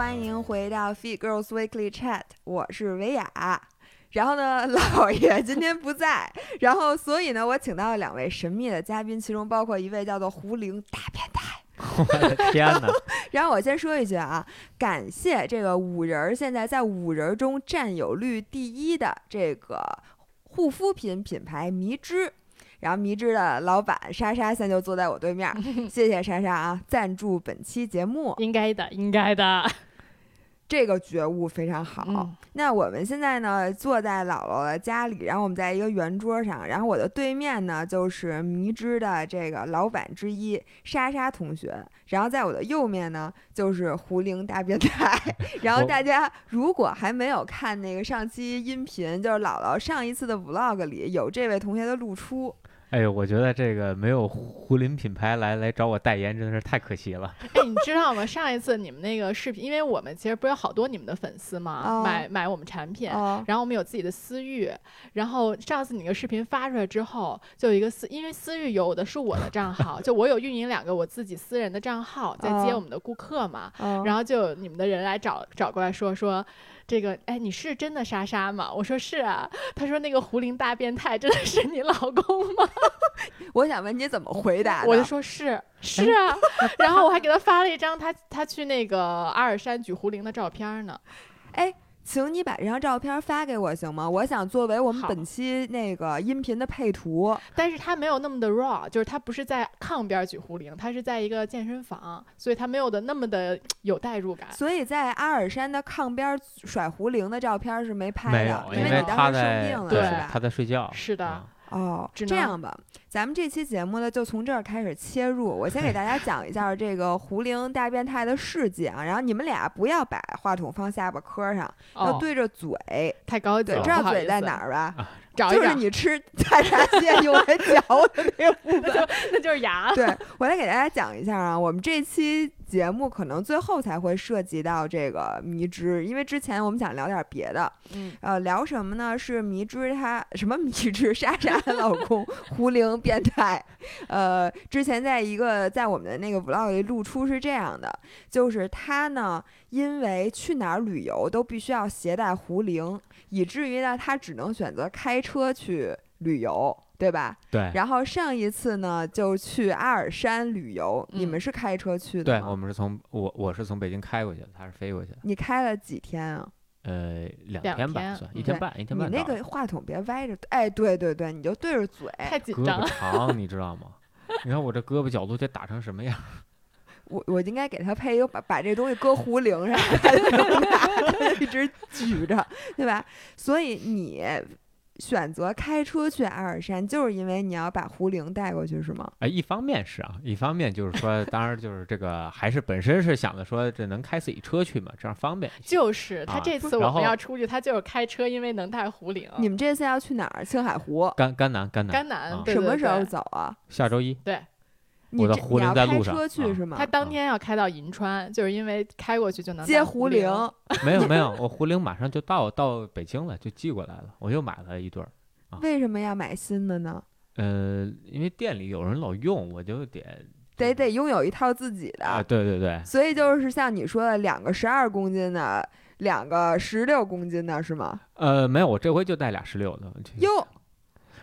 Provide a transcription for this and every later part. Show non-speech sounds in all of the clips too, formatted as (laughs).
欢迎回到 Fit Girls Weekly Chat，我是维亚。然后呢，(laughs) 老爷今天不在，然后所以呢，我请到了两位神秘的嘉宾，其中包括一位叫做胡灵大变态。我 (laughs) 的天哪！(laughs) 然后我先说一句啊，感谢这个五人儿现在在五人儿中占有率第一的这个护肤品品牌迷之。然后迷之的老板莎莎现在就坐在我对面，谢谢莎莎啊，赞助本期节目。应该的，应该的。这个觉悟非常好。嗯那我们现在呢，坐在姥姥的家里，然后我们在一个圆桌上，然后我的对面呢就是迷之的这个老板之一莎莎同学，然后在我的右面呢就是胡灵大变态。(laughs) 然后大家如果还没有看那个上期音频，就是姥姥上一次的 vlog 里有这位同学的露出。哎呦，我觉得这个没有胡林品牌来来找我代言，真的是太可惜了。哎，你知道吗？上一次你们那个视频，因为我们其实不是有好多你们的粉丝嘛，哦买买我们产品。哦，然后我们有自己的私域，然后上次你那个视频发出来之后，就有一个私，因为私域有的是我的账号，就我有运营两个我自己私人的账号，在接哦我们的顾客嘛，哦然后就有你们的人来找找过来说说，这个哎你是真的莎莎吗？我说是啊，他说那个胡林大变态真的是你老公吗？(laughs) 我想问你怎么回答？我就说是是啊，然后我还给他发了一张他他去那个阿尔山举胡林的照片呢。哎，请你把这张照片发给我行吗？我想作为我们本期那个音频的配图。但是他没有那么的 raw，就是他不是在炕边举壶铃，他是在一个健身房，所以他没有的那么的 (tsk) 有代入感。所以在阿尔山的炕边甩胡铃的照片是没拍没的，有，因为他你当时生在病了，对是吧？他在睡觉。是的啊哦，这样吧，咱们这期节目呢，就从这儿开始切入。我先给大家讲一下这个胡灵大变态的事迹啊，然后你们俩不要把话筒放下巴磕上，要哦，对着嘴。太高了，知道嘴在哪？儿吧？(laughs) 找一找，就是你吃大闸蟹用来嚼的那个部分。(laughs) 那就是牙。对，我来给大家讲一下啊，我们这期节目可能最后才会涉及到这个迷之，因为之前我们想聊点别的，嗯，呃，聊什么呢？是迷之他什么迷之莎莎的老公 (laughs) 胡灵变态，呃，之前在一个在我们的那个 vlog 里露出是这样的，就是他呢，因为去哪儿旅游都必须要携带胡灵，以至于呢，他只能选择开车去旅游。对吧？对然后上一次呢，就去阿尔山旅游，你嗯们是开车去的对，我们是从我我是从北京开过去的，他是飞过去的。你开了几天啊？呃，两两天吧，天算一嗯天半，一天半你那。个话筒别歪着，哎，对对对，你就对着嘴。太紧胳膊张了。长，(laughs) 你知道吗？你看我这胳膊角度得打成什么样？(laughs) 我我应该给他配一个把把这东西搁壶铃上，他就能拿他就一直举着，对吧？所以你选择开车去阿尔山，就是因为你要把胡玲带过去，是吗？哎，一方面是啊，一方面就是说，当然就是这个，还是本身是想着说这能开自己车去嘛，这样方便。就是他啊这次我们要出去，他就是开车，因为能带胡玲。你们这次要去哪儿？青海湖。甘甘南，甘南，甘南啊对什么时候走啊？下周一，对，你我的胡铃这你要开在路上啊车去是吗他？当天要开到银川，就是因为开过去就能接胡铃。(laughs) 没有没有，我胡铃马上就到到北京了，就寄过来了，我又买了一对儿。啊为什么要买新的呢？呃，因为店里有人老用，我就得得得拥有一套自己的。啊，对对对，所以就是像你说的，两个十二公斤的，两个十六公斤的是吗？呃，没有，我这回就带俩十六的。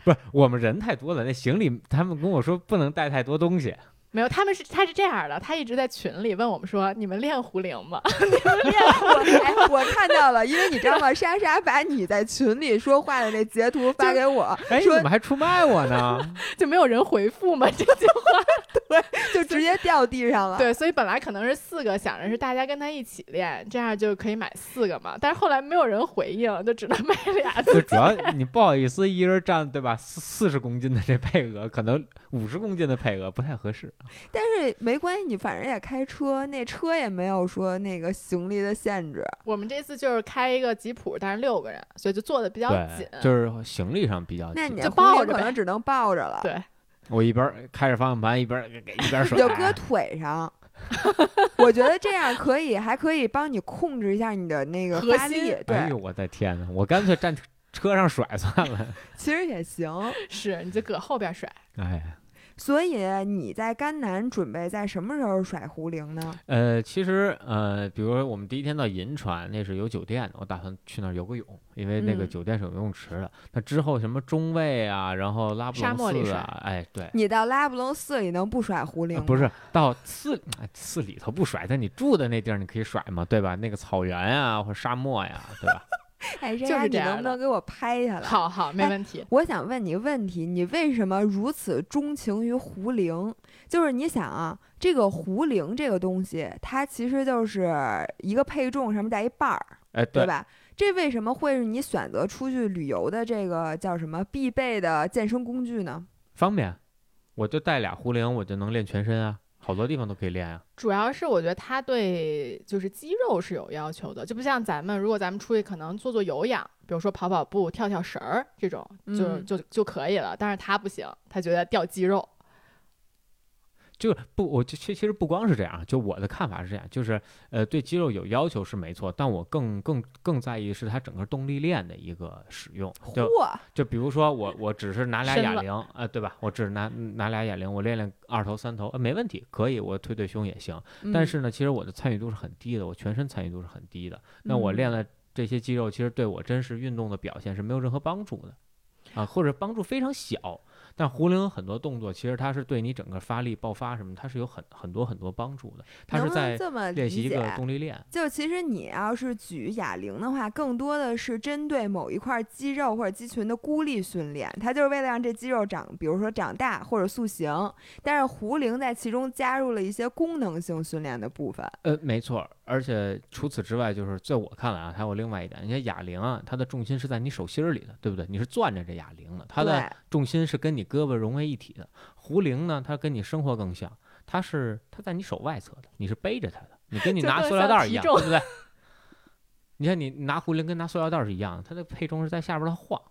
不是我们人太多了，那行李他们跟我说不能带太多东西。没有，他们是他是这样的，他一直在群里问我们说：“你们练壶铃吗？你们练壶铃哎，我看到了，因为你知道吗？莎莎把你在群里说话的那截图发给我，哎，怎么还出卖我呢？(laughs) 就没有人回复吗？这句话 (laughs) 对就直接掉地上了。对，所以本来可能是四个，想着是大家跟他一起练，这样就可以买四个嘛。但是后来没有人回应，就只能买俩。就主要你不好意思，一人占对吧？四四十公斤的这配额，可能五十公斤的配额不太合适。但是没关系，你反正也开车，那车也没有说那个行李的限制。我们这次就是开一个吉普，但是六个人，所以就坐的比较紧，。就是行李上比较紧。就那你就抱着可能只能抱着了，对，我一边儿开着方向盘，一边儿给一边儿 (laughs) 甩。就搁腿上。(laughs) 我觉得这样可以，还可以帮你控制一下你的那个核发力心。哎对呦，，我的天呐，我干脆站车上甩算了。(laughs) 其实也行。是你就搁后边甩。哎，所以你在甘南准备在什么时候甩胡铃呢？呃，其实呃，比如说我们第一天到银川，那是有酒店的，我打算去那儿游个泳，因为那个嗯酒店是有游泳池的。那之后什么中卫啊，然后拉布隆寺啊，哎，对。你到拉布隆寺里能不甩胡铃吗？呃不是到寺哎寺里头不甩，但你住的那地儿你可以甩嘛，对吧？那个草原呀、或者沙漠呀，对吧？哎，这就是样你能不能给我拍下来？好好，没哎问题。我想问你个问题，你为什么如此钟情于壶铃？就是你想啊，这个壶铃这个东西，它其实就是一个配重，上面带一把儿，哎，对吧？这为什么会是你选择出去旅游的这个叫什么必备的健身工具呢？方便，我就带俩壶铃，我就能练全身啊，好多地方都可以练啊。主要是我觉得他对就是肌肉是有要求的，就不像咱们，如果咱们出去可能做做有氧，比如说跑跑步、跳跳绳儿这种，就嗯就就可以了。但是他不行，他觉得掉肌肉。就不，我就其其实不光是这样，就我的看法是这样，就是呃，对肌肉有要求是没错，但我更更更在意是它整个动力链的一个使用。就嚯，就比如说我我只是拿俩哑铃，呃，对吧？我只是拿拿俩哑铃，我练练二头三头，呃，没问题，可以，我推推胸也行。但嗯是呢，其实我的参与度是很低的，我全身参与度是很低的。那我练嗯了这些肌肉，其实对我真实运动的表现是没有任何帮助的，啊，或者帮助非常小。但壶铃很多动作，其实它是对你整个发力、爆发什么，它是有很很多很多帮助的。它是在练习一个解？动力链。就其实你要是举哑铃的话，更多的是针对某一块肌肉或者肌群的孤立训练，它就是为了让这肌肉长，比如说长大或者塑形。但是壶铃在其中加入了一些功能性训练的部分。呃，没错，而且除此之外，就是在我看来啊，还有另外一点，你看哑铃啊，它的重心是在你手心里的，对不对？你是攥着这哑铃的，它的，重心是跟你胳膊融为一体的。壶铃呢，它跟你生活更像，它是它在你手外侧的，你是背着它的，你跟你拿塑料袋儿一样，对不对？你看你拿壶铃跟拿塑料袋儿是一样的，它的配重是在下边儿它晃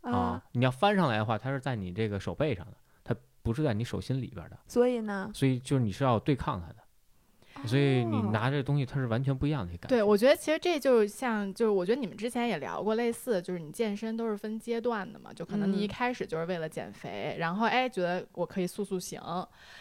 啊啊，，你要翻上来的话，它是在你这个手背上的，它不是在你手心里边儿的，所以呢，所以就是你是要对抗它的。所以你哦。拿这个东西，它是完全不一样的一个感觉。对，我觉得其实这就像，就是我觉得你们之前也聊过类似，就是你健身都是分阶段的嘛，就可能你一嗯。开始就是为了减肥，然后哎觉得我可以塑塑形，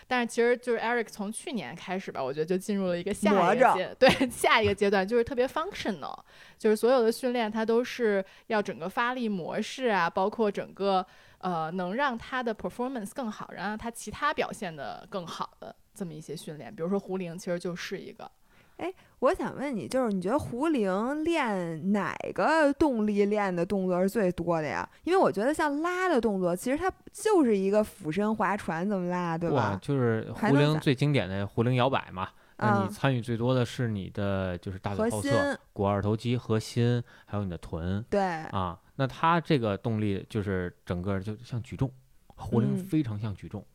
但是其实就是 Eric 从去年开始吧，我觉得就进入了一个下一个阶，对 (laughs) 下一个阶段就是特别 functional，就是所有的训练它都是要整个发力模式啊，包括整个呃能让他的 performance 更好，然后他其他表现的更好的这么一些训练，比如说壶铃其实就是一个。哎我想问你，就是你觉得壶铃练哪个动力练的动作是最多的呀？因为我觉得像拉的动作，其实它就是一个俯身划船怎么拉，对哇，吧？就是还能咋壶铃最经典的壶铃摇摆嘛。那你嗯，参与最多的是你的就是大腿后侧、股二头肌、核心，还有你的臀对，啊。那它这个动力就是整个就像举重，壶铃嗯非常像举重，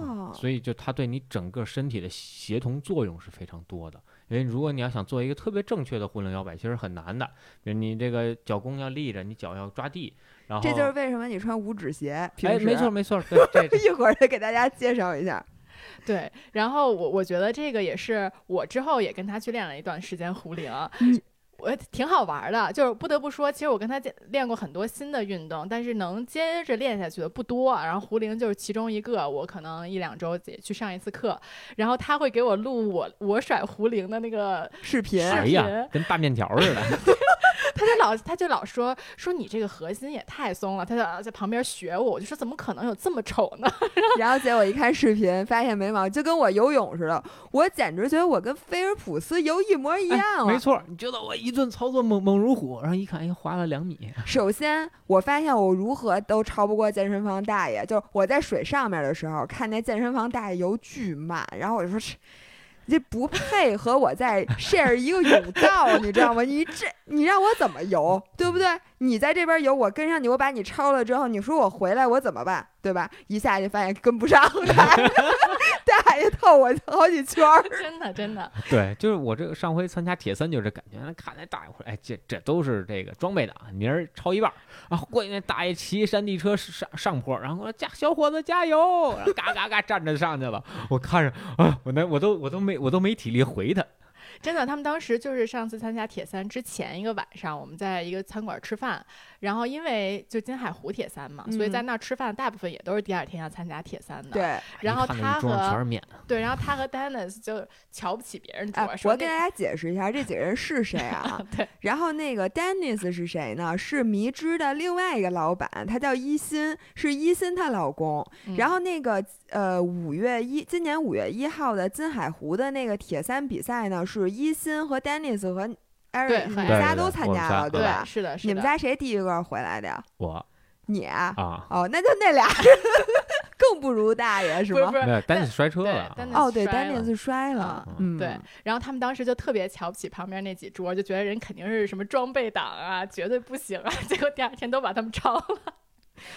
哦，所以就它对你整个身体的协同作用是非常多的。因为如果你要想做一个特别正确的壶铃摇摆，其实很难的。比如你这个脚弓要立着，你脚要抓地，然后这就是为什么你穿五指鞋。平哎，时没错没错，对 (laughs) 一会儿再给大家介绍一下。(laughs) 对，然后我我觉得这个也是我之后也跟他去练了一段时间壶铃，嗯我挺好玩的。就是不得不说，其实我跟他练练过很多新的运动，但是能接着练下去的不多。然后胡铃就是其中一个，我可能一两周也去上一次课，然后他会给我录我我甩胡铃的那个，(laughs) 视频，哎呀，跟大面条似的。(laughs) (laughs) 他就老他就老说说你这个核心也太松了，他就在旁边学我，我就说怎么可能有这么丑呢？然后结果一看视频，发现没毛病，就跟我游泳似的，我简直觉得我跟菲尔普斯游一模一样啊！没错，你觉得我一一顿操作猛猛如虎，然后一看，哎，滑了两米。首先，我发现我如何都超不过健身房大爷。就是我在水上面的时候，看那健身房大爷游巨慢，然后我就说这这不配合我在 share 一个泳道，你知道吗？你这你让我怎么游，对不对？你在这边游，我跟上你，我把你超了之后，你说我回来我怎么办，对吧？一下就发现跟不上了，(laughs) 大爷套我好几圈儿。(laughs) 真的真的，对，就是我这个上回参加铁三就是这感觉，看那大爷，我说哎，这这都是这个装备党，明儿超一半儿，然后过去那大爷骑山地车上上坡，然后我说加小伙子加油，然后嘎嘎嘎站着上去了，我看着啊，我那我都我都没我都没体力回他，真的，他们当时就是上次参加铁三之前一个晚上，我们在一个餐馆吃饭，然后因为就金海湖铁三嘛，所以在嗯那儿吃饭大部分也都是第二天要参加铁三的。，对，然后他和，对，然后他和 Dennis 就瞧不起别人桌，哎，我给大家解释一下这几个人是谁啊？(laughs) 对，然后那个 Dennis 是谁呢？是迷之的另外一个老板，他叫伊辛，是伊辛她老公。嗯然后那个呃，五月一，今年五月一号的金海湖的那个铁三比赛呢，是伊辛和 Dennis 和 Eric 你们仨都参加了，对吧？是的，是的。你们仨谁第一个回来的呀？我你啊？啊，哦，那就那俩 (laughs) 更不如大爷是吗？不是不是没有，丹尼斯摔车对了，哦，对，摔了丹尼斯摔了，嗯，对，然后他们当时就特别瞧不起旁边那几桌，就觉得人肯定是什么装备党啊，绝对不行啊。(laughs) 结果第二天都把他们超了。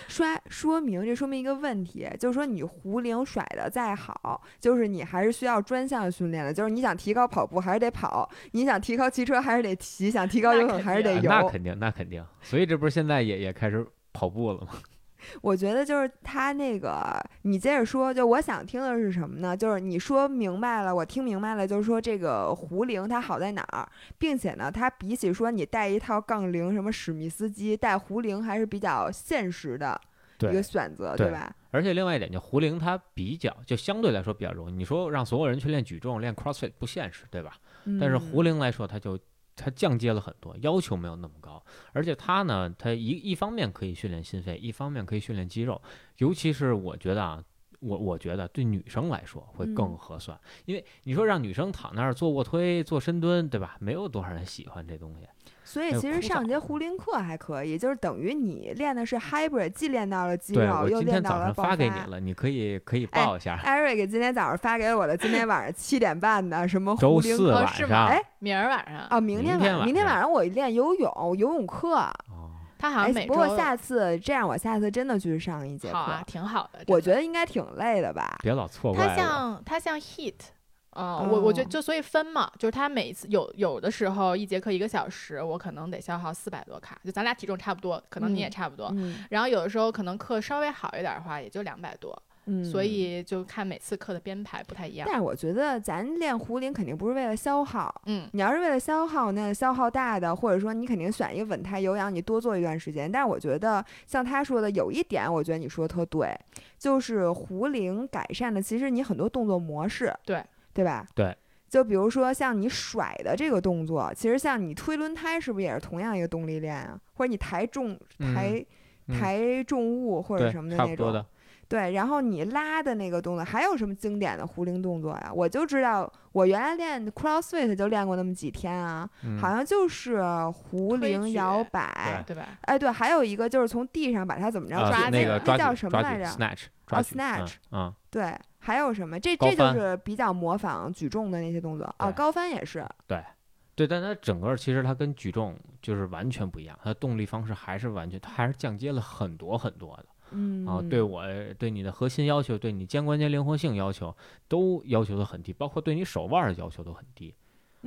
摔说明这说明一个问题，就是说你壶铃甩的再好，就是你还是需要专项训练的。就是你想提高跑步还是得跑，你想提高骑车还是得骑，想提高游泳还是得游。那肯定，那肯定，所以这不是现在也也开始跑步了吗？我觉得就是他那个，你接着说，就我想听的是什么呢？就是你说明白了，我听明白了，就是说这个壶铃它好在哪儿，并且呢，它比起说你带一套杠铃，什么史密斯机，带壶铃还是比较现实的一个，选择，对吧？而且另外一点，就壶铃它比较就相对来说比较容易。你说让所有人去练举重、练 CrossFit 不现实，对吧？但是壶嗯铃来说，它就它降阶了很多，要求没有那么高，而且它呢，它一一方面可以训练心肺，一方面可以训练肌肉，尤其是我觉得啊。我我觉得对女生来说会更嗯合算，因为你说让女生躺那儿做卧推、做深蹲，对吧？没有多少人喜欢这东西。所以其实上燥节壶铃课还可以，就是等于你练的是 hybrid，既练到了肌肉，又练到了爆早上发给你发。了，你可以可以哎报一下。Eric 今天早上发给我的，今天晚上七点半的什么周四壶铃课哦是吗哎明儿晚上，哦，明天晚上明天晚上我练游泳，游泳课。哦，哎他好像每，周不过下次这样，我下次真的去上一节课，好啊，挺好的。我觉得应该挺累的吧。别老错它怪我。像他像 Heat。嗯，我我觉得哦就所以分嘛，就是他每次有有的时候一节课一个小时，我可能得消耗四百多卡，就咱俩体重差不多，可能你也嗯差不多。嗯然后有的时候可能课稍微好一点的话，也就两百多，嗯，所以就看每次课的编排不太一样但。是我觉得咱练壶铃肯定不是为了消耗，嗯，你要是为了消耗，那消耗大的，或者说你肯定选一个稳态有氧，你多做一段时间。但是我觉得像他说的，有一点我觉得你说的特对，就是壶铃改善了其实你很多动作模式，对对吧？对。就比如说像你甩的这个动作，其实像你推轮胎是不是也是同样一个动力链啊？或者你抬重抬、嗯抬重物或者什么的那种，差不多的。对，然后你拉的那个动作，还有什么经典的壶铃动作呀？我就知道，我原来练 CrossFit 就练过那么几天啊，嗯好像就是壶推铃摇摆。对吧？哎，对，还有一个就是从地上把它怎么着啊抓那那个抓叫什么来着？snatch 哦抓举，snatch 嗯嗯对，还有什么？这这就是比较模仿举重的那些动作啊，高翻也是。对，对但它整个其实它跟举重就是完全不一样，它的动力方式还是完全，它还是降阶了很多很多的嗯啊。对我对你的核心要求，对你肩关节灵活性要求都要求的很低，包括对你手腕的要求都很低。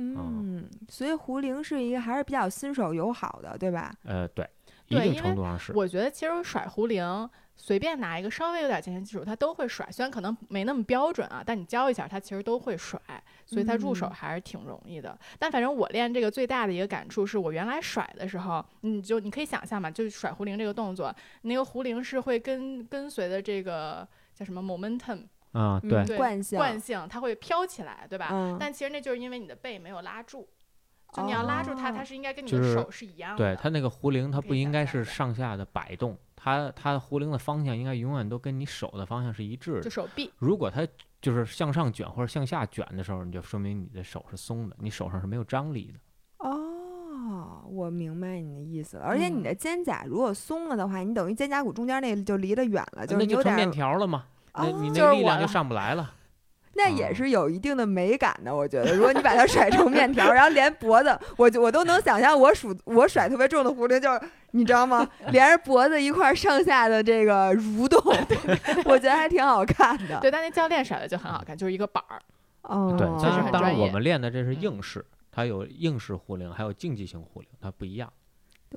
嗯，所以壶铃是一个还是比较新手友好的，对吧？呃，对，一定程度上是。我觉得其实甩壶铃，随便拿一个稍微有点健身基础，他都会甩。虽然可能没那么标准啊，但你教一下，他其实都会甩，所以他入手嗯还是挺容易的。但反正我练这个最大的一个感触是我原来甩的时候，你就你可以想象嘛，就是甩壶铃这个动作，那个壶铃是会跟跟随的这个叫什么 momentum 啊，嗯对，惯性，惯性，它会飘起来，对吧？嗯，但其实那就是因为你的背没有拉住。就你要拉住它，哦它是应该跟你的手是一样的。对它那个壶铃，它不应该是上下的摆动，它它壶铃的方向应该永远都跟你手的方向是一致就的。手臂。如果它就是向上卷或者向下卷的时候，你就说明你的手是松的，你手上是没有张力的。哦，我明白你的意思了。而且你嗯的肩胛如果松了的话，你等于肩胛骨中间那就离得远了，就是那就成面条了嘛，那哦你那力量就上不来了。那也啊是有一定的美感的，我觉得。如果你把它甩成面条，然后连脖子，我就我都能想象我数我甩特别重的壶铃，就是你知道吗？连着脖子一块儿上下的这个蠕动，(laughs) 我觉得还挺好看的。对，但那教练甩的就很好看，就是一个板儿。哦，对，但是当然我们练的这是嗯硬式，它有硬式壶铃，还有竞技型壶铃，它不一样。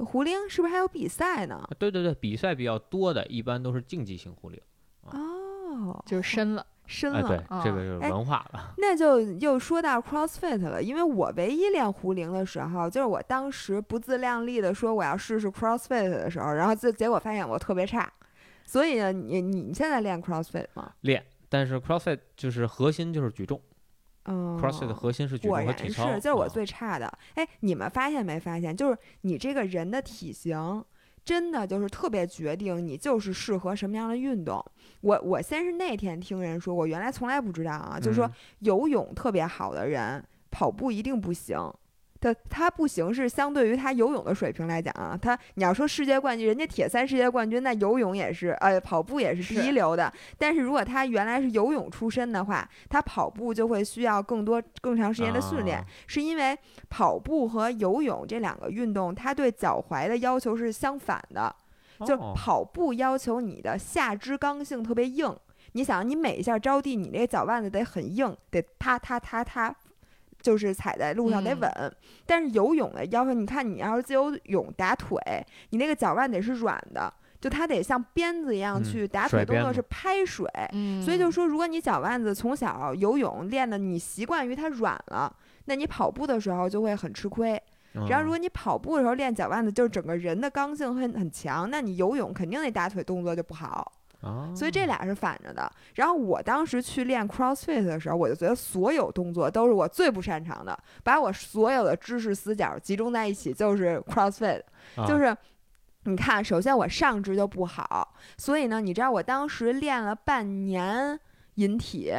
壶铃是不是还有比赛呢？对对对，比赛比较多的，一般都是竞技型壶铃。哦，就是深了，深哎，了。这个就是哎文化了。那就又说到 CrossFit 了，因为我唯一练壶铃的时候，就是我当时不自量力的说我要试试 CrossFit 的时候，然后结结果发现我特别差。所以呢，你你现在练 CrossFit 吗？练，但是 CrossFit 就是核心就是举重嗯，CrossFit 的核心是举重和体操。是，就是我啊最差的。哎，你们发现没发现，就是你这个人的体型。真的就是特别决定你就是适合什么样的运动。我我先是那天听人说，我原来从来不知道啊，就是说嗯游泳特别好的人，跑步一定不行。他他不行是相对于他游泳的水平来讲啊，他你要说世界冠军，人家铁三世界冠军，那游泳也是，呃，跑步也是第一流的。但是如果他原来是游泳出身的话，他跑步就会需要更多更长时间的训练，啊是因为跑步和游泳这两个运动，它对脚踝的要求是相反的。就哦跑步要求你的下肢刚性特别硬，你想你每一下着地，你那个脚腕子得很硬，得踏踏踏踏，就是踩在路上得嗯稳。但是游泳的要求，你看你要是自由泳打腿，你那个脚腕得是软的，就它得像鞭子一样嗯去打腿动作是拍水。嗯，所以就说，如果你脚腕子从小游泳练的你习惯于它软了，那你跑步的时候就会很吃亏。然后，如嗯果你跑步的时候练脚腕子，就是整个人的刚性很很强，那你游泳肯定那打腿动作就不好。啊，所以这俩是反着的。然后我当时去练 CrossFit 的时候，我就觉得所有动作都是我最不擅长的，把我所有的知识死角集中在一起，就是 CrossFit，啊就是。你看，首先我上肢就不好，所以呢，你知道我当时练了半年引体，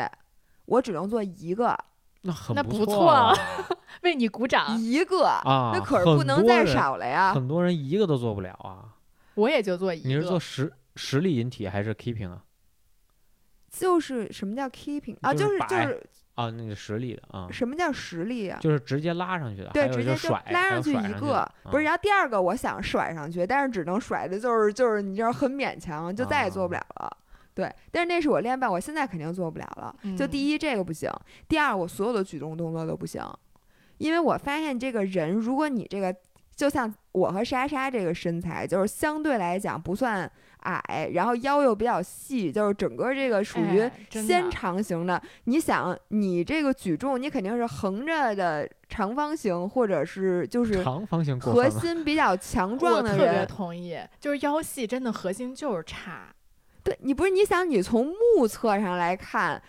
我只能做一个，那很不错错啊为你鼓掌，一个，啊，那可是不能再少了呀。很多人一个都做不了啊。我也就做一个。你是做实实力引体还是 keeping 啊？就是什么叫 keeping 啊？就是就是啊，那个实力的啊，什么叫实力啊？就是直接拉上去的，对，直接就，拉上去一个不是，啊然后第二个我想甩上去，但是只能甩的就是就是你知道很勉强，就再也做不啊了了。对，但是那是我练半，我现在肯定做不了了。就嗯第一这个不行，第二我所有的举重动作都不行，因为我发现这个人，如果你这个就像我和莎莎这个身材，就是相对来讲不算矮，然后腰又比较细，就是整个这个属于纤长型的。你想，你这个举重，你肯定是横着的长方形，或者是就是长方形核。心比较强壮的特别人。同意，就是腰细真的核心就是差。对你不是你想，你从目测上来看。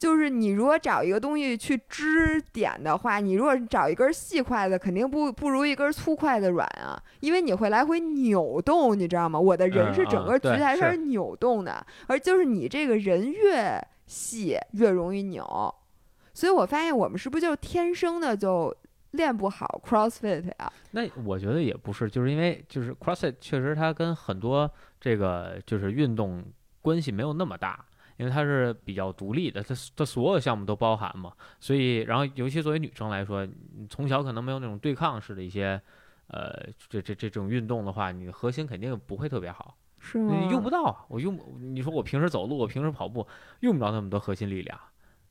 就是你如果找一个东西去支点的话，你如果找一根细筷子，肯定不不如一根粗筷子软啊，因为你会来回扭动，你知道吗？我的人嗯是整个举起来是扭动的，而就是你这个人越细越容易扭，所以我发现我们是不是就天生的就练不好 CrossFit 呀？那我觉得也不是，就是因为就是 CrossFit 确实它跟很多这个就是运动关系没有那么大，因为它是比较独立的，它它所有项目都包含嘛，所以然后尤其作为女生来说，你从小可能没有那种对抗式的一些。呃，这这这种运动的话，你的核心肯定不会特别好，是吗？你用不到啊。我用，你说我平时走路，我平时跑步，用不着那么多核心力量。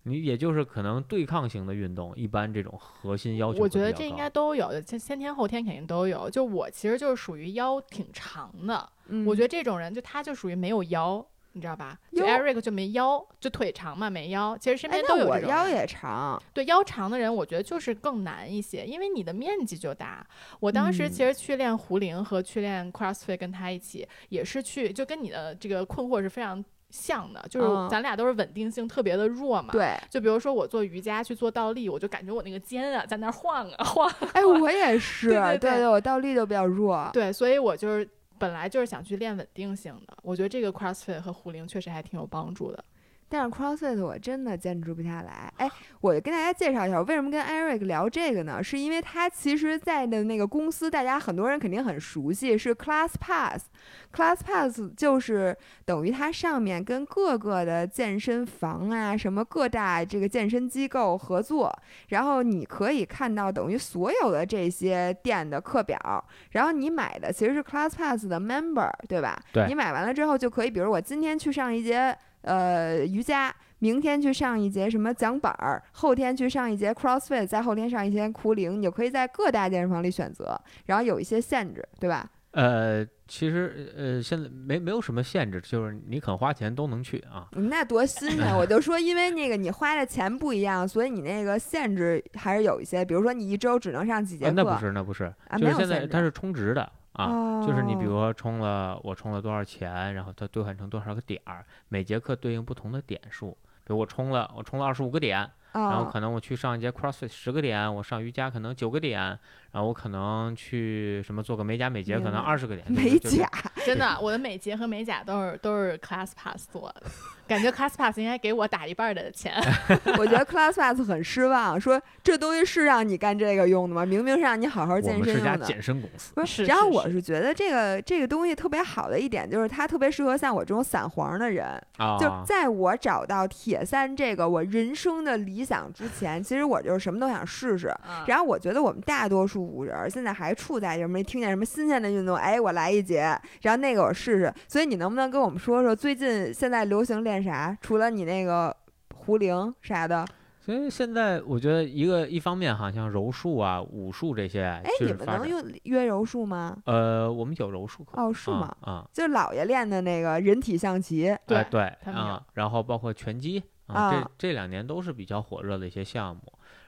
你也就是可能对抗型的运动，一般这种核心要求我觉得这应该都有的，先先天后天肯定都有。就我其实就是属于腰挺长的，嗯我觉得这种人就他就属于没有腰。你知道吧？就腰 Eric 就没腰，就腿长嘛，没腰。其实身边，都有这种人我腰也长，对腰长的人，我觉得就是更难一些，因为你的面积就大。我当时其嗯实去练壶铃和去练 CrossFit，跟他一起也是去，就跟你的这个困惑是非常像的，就是嗯咱俩都是稳定性特别的弱嘛。。对，就比如说我做瑜伽去做倒立，我就感觉我那个肩啊在那儿晃啊晃。哎，我也是，(laughs) 对对对我倒立就比较弱。对，所以我就是本来就是想去练稳定性的，我觉得这个 CrossFit 和壶铃确实还挺有帮助的。但是 CrossFit 我真的坚持不下来。哎，我就跟大家介绍一下，我为什么跟 Eric 聊这个呢？是因为他其实在的那个公司，大家很多人肯定很熟悉，是 Class Pass。Class Pass 就是等于它上面跟各个的健身房啊，什么各大这个健身机构合作，然后你可以看到等于所有的这些店的课表，然后你买的其实是 Class Pass 的 Member，对吧？对你买完了之后就可以，比如我今天去上一节呃瑜伽，明天去上一节什么桨板儿，后天去上一节 CrossFit，再后天上一节苦灵，你就可以在各大健身房里选择，然后有一些限制，对吧？呃，其实呃，现在没没有什么限制，就是你肯花钱都能去啊。你那多新鲜！(laughs) 我就说，因为那个你花的钱不一样，所以你那个限制还是有一些。比如说，你一周只能上几节课。啊那不是，那不是，就是现在它是充值的啊。就是你比如哦说充了我充了多少钱，然后它兑换成多少个点儿，每节课对应不同的点数。比如我充了我充了二十五个点，然后哦可能我去上一节 CrossFit 十个点，我上瑜伽可能九个点，然后我可能去什么做个美甲美睫可能二十个点。就是美就是甲，真的，我的美睫和美甲都是都是 Class Pass 做的，感觉 Class Pass 应该给我打一半儿的钱。(laughs) 我觉得 ClassPass 很失望，说这东西是让你干这个用的吗？明明是让你好好健身们是家用的。健身公司。不是然后是是我是觉得这个这个东西特别好的一点就是它特别适合像我这种散黄的人，啊，就在我找到铁三这个我人生的理想之前，其实我就是什么都想试试。嗯然后我觉得我们大多数五人现在还处在什么听见什么新鲜的运动，哎，我来一节，然后那个我试试。所以你能不能跟我们说说最近现在流行练啥？除了你那个壶铃啥的，所以现在我觉得一个一方面哈，像柔术啊、武术这些，哎，你们能。用约柔术吗？呃，我们有柔术课。哦，是吗？啊啊，就姥爷练的那个人体象棋，对哎对他们有啊，然后包括拳击啊，啊这这两年都是比较火热的一些项目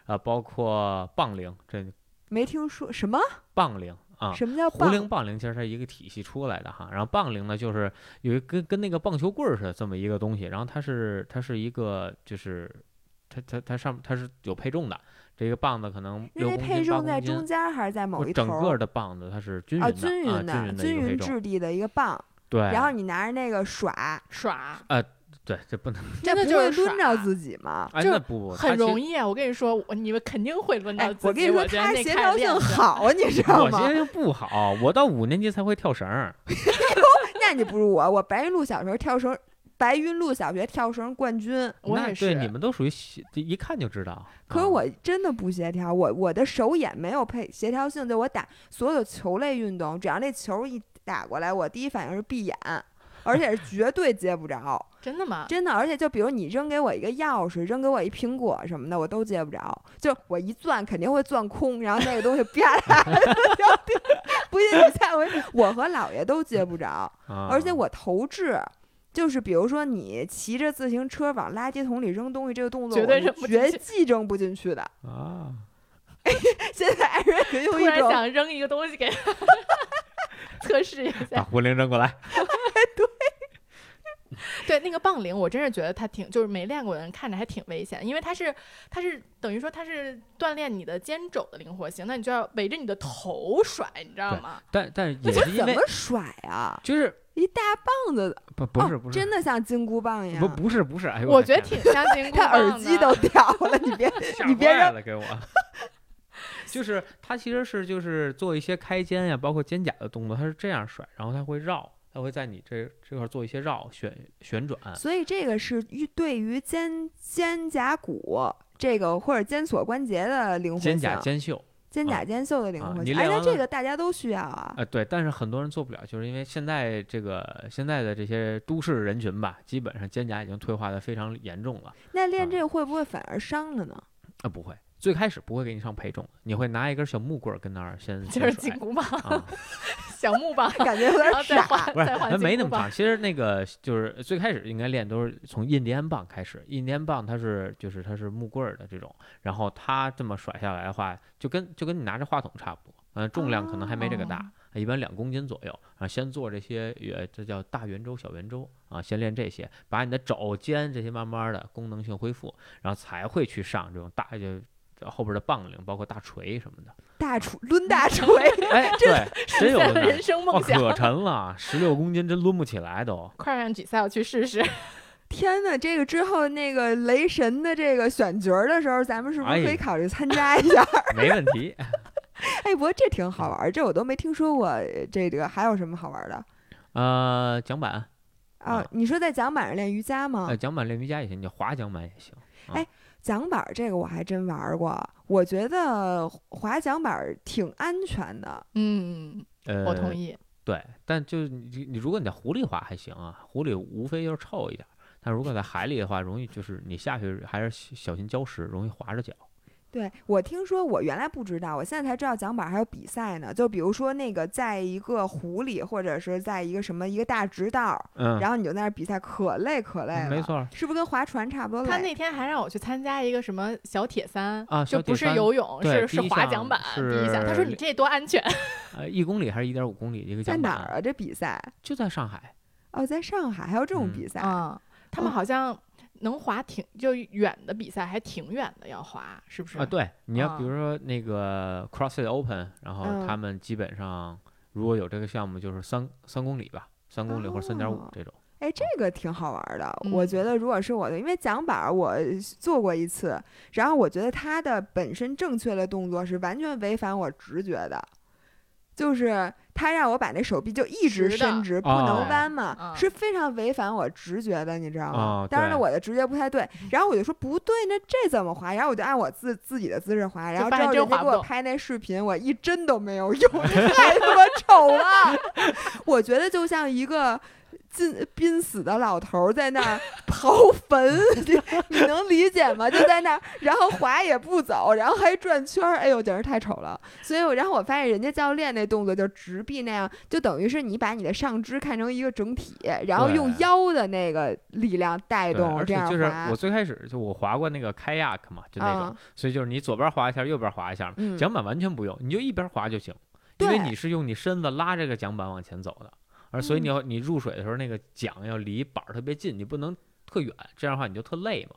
啊，包括棒铃，这没听说什么？棒铃啊。什么叫棒？壶铃、棒铃其实它是一个体系出来的哈，然后棒铃呢，就是有一跟跟那个棒球棍儿似的这么一个东西，然后它是它是一个就是它它它上它是有配重的，这个棒子可能那那六公斤、八配重在中，间还是在某不一头儿？整个的棒子它是均匀啊，的均匀的，啊均匀质地的一个棒，对，然后你拿着那个耍，耍对这不能 (laughs) 真的这不会就是抡着自己吗？哎就那不很容易，啊！我跟你说，我你们肯定会抡到哎，自己。我跟你说，他协调性好啊，你知道吗我协调性不好，我到五年级才会跳绳儿 (laughs) (laughs) 那你不如我，我白云路小时候跳绳，白云路小学跳绳冠军。我也是。对你们都属于协一看就知道。啊可是我真的不协调，我我的手眼没有配协调性，就我打所有的球类运动，只要那球一打过来，我第一反应是闭眼，而且是绝对接不着，(laughs) 真的吗？真的。而且就比如你扔给我一个钥匙，扔给我一苹果什么的，我都接不着。就我一攥肯定会攥空，然后那个东西啪啦掉地，(laughs) 不信你下回我和姥爷都接不着。啊而且我投掷，就是比如说你骑着自行车往垃圾桶里扔东西这个动作，绝对绝技扔不进去的。啊，(laughs) 现在艾瑞克用突一种然想扔一个东西给他测试一把下。壶铃扔过来。(laughs) 对，那个棒铃，我真是觉得它挺，就是没练过的人看着还挺危险，因为它是它是等于说它是锻炼你的肩肘的灵活性，那你就要围着你的头甩，你知道吗？但但也是因为怎么甩啊？就是一大棒子，不不是哦不是真的像金箍棒一样。不不是不是，哎呦我觉得挺像金箍他棒的。(laughs) 耳机都掉了，你别你别扔。了给我。就是它其实是就是做一些开肩呀，包括肩胛的动作，它是这样甩，然后它会绕，它会在你这这块儿做一些绕旋旋转。所以这个是于对于肩肩胛骨这个或者肩锁关节的灵活性，肩胛肩袖，肩胛啊肩袖的灵啊活性。哎，那这个大家都需要啊。呃，对，但是很多人做不了，就是因为现在这个现在的这些都市人群吧，基本上肩胛已经退化的非常严重了。那练啊这个会不会反而伤了呢？啊，不会，最开始不会给你上配重，你会拿一根小木棍儿跟那儿先就是金箍棒、啊，(laughs) 小木棒，感觉有点傻。不是，它没那么长。其实那个就是最开始应该练都是从印第安棒开始，印第安棒它是就是它是木棍儿的这种，然后它这么甩下来的话，就跟就跟你拿着话筒差不多，嗯、重量可能还没这个大。哦一般两公斤左右，啊先做这些，呃，这叫大圆周、小圆周啊，先练这些，把你的肘、肩这些慢慢的功能性恢复，然后才会去上这种大就后边的棒铃，包括大锤什么的。大锤抡大锤，(laughs) 哎，对，真有现了人生，梦想。可沉了，十六公斤真抡不起来都。快让比赛我去试试。(laughs) 天呐，这个之后那个雷神的这个选角儿的时候，咱们是不是可哎以考虑参加一下？(laughs) 没问题。哎，不过这挺好玩儿，这我都没听说过。呃这个还有什么好玩儿的呃，桨板，啊啊？你说在桨板上练瑜伽吗呃，？桨板练瑜伽也行，你滑桨板也行。桨板儿这个我还真玩儿过，我觉得滑桨板儿挺安全的。嗯，呃，我同。意。对，但就是你你如果你在湖里滑还行啊，湖里无非就是臭一点儿，但如果在海里的话，容易就是你下去还是小小心礁石，容易划着脚。对我听说，我原来不知道，我现在才知道桨板还有比赛呢。就比如说那个，在一个湖里，或者是在一个什么一个大直道，嗯，然后你就在那儿比赛，可累可累了。没，错。是不是跟划船差不多累？他那天还让我去参加一个什么小铁三啊就不是游泳，是是划桨板。第一项，他说你这多安全。(laughs) 呃，一公里还是一点五公里一个在桨板？哪儿啊？这比赛？就在上海。哦，在上海还有这种嗯比赛。嗯，他们哦好像能滑挺就远的比赛还挺远的要滑，是不是？啊，对，你要比啊如说那个 CrossFit Open，然后嗯他们基本上如果有这个项目，就是三三公里吧，三公里或者三点五哦这种。哎，这个挺好玩的。我嗯觉得如果是我的，因为桨板儿我做过一次，然后我觉得它的本身正确的动作是完全违反我直觉的，就是他让我把那手臂就一直伸直，不哦能弯嘛，嗯是非常违反我直觉的，你知道吗？哦当然了，我的直觉不太对，然后我就说不对，那这怎么滑？然后我就按我自自己的姿势滑，然后之后人家给我拍那视频，我一针都没有用，(laughs) 太他妈丑了。(laughs) 我觉得就像一个进濒死的老头儿在那儿 (laughs) 刨坟，你你能理解吗？就在那儿，然后滑也不走，然后还转圈儿，哎呦，简直太丑了。所以我，然后我发现人家教练那动作就直臂那样，就等于是你把你的上肢看成一个整体，然后用腰的那个力量带，动，这样就是我。最开始就我滑过那个 kayak 嘛，就那种，啊所以就是你左边滑一下，右边滑一下桨板完全不用，你就一边滑就行，因为你是用你身子拉这个桨板往前走的，而所以你嗯要你入水的时候，那个桨要离板儿特别近，你不能特远，这样的话你就特累嘛。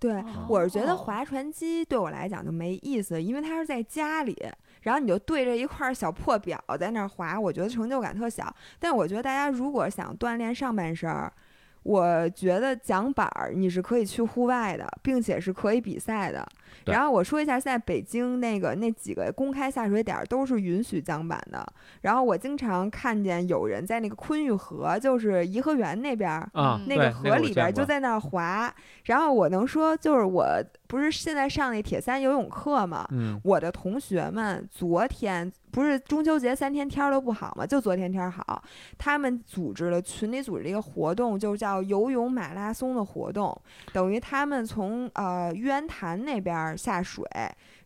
对，我是觉得哦划船机对我来讲就没意思，因为它是在家里，然后你就对着一块儿小破表在那儿划，我觉得成就感特小。但我觉得大家如果想锻炼上半身儿，我觉得桨板儿你是可以去户外的，并且是可以比赛的。然后我说一下，现在北京那个那几个公开下水点儿都是允许桨板的。然后我经常看见有人在那个昆玉河，就是颐和园那边儿，那个河里边儿就。在那儿滑，然后我能说，就是我不是现在上那铁三游泳课嘛，嗯，我的同学们昨天不是中秋节三天天儿都不好嘛，就昨天天儿好，他们组织了群里组织了一个活动，就叫游泳马拉松的活动，等于他们从呃玉渊潭那边下水，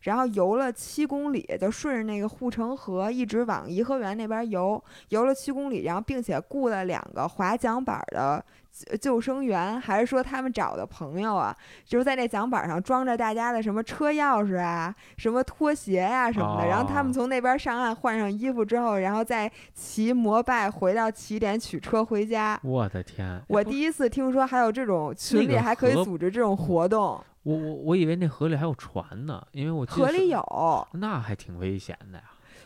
然后游了七公里，就顺着那个护城河一直往颐和园那边游，游了七公里，然后并且雇了两个划桨板儿的救救生员，还是说他们找的朋友啊，就是在那桨板上装着大家的什么车钥匙啊、什么拖鞋呀、什么的，然后他们哦从那边上岸换上衣服之后，然后再骑摩拜回到起点取车回家。我的天，我第一次听说还有这种群里还可以组织这种活动，我我我以为那河里还有船呢，因为我河里有。那还挺危险的呀。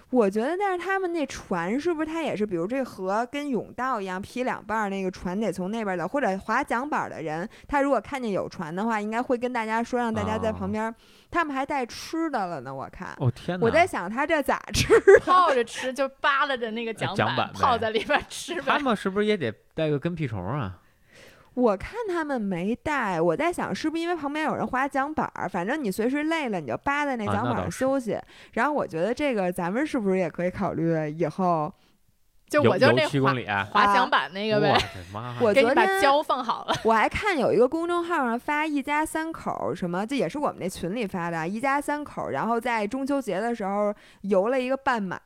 我觉得，但是他们那船是不是它也是，比如这河跟甬道一样劈两半儿，那个船得从那边走，或者划桨板儿的人，他如果看见有船的话，应该会跟大家说，让大家在旁哦边儿。他们还带吃的了呢，我看。哦天哪！我在想他这咋吃？(laughs) 泡着吃，就扒拉着那个桨桨板泡在里边吃他。们是不是也得带个跟屁虫啊？我看他们没带，我在想是不是因为旁边有人划桨板儿，反正你随时累了你就扒在那桨板上休息。然后我觉得这个咱们是不是也可以考虑以后？就我就那滑七公里啊，滑桨板那个呗，我昨天把胶放好了。我还看有一个公众号上发一家三口什么，这也是我们那群里发的啊，一家三口，然后在中秋节的时候游了一个半马，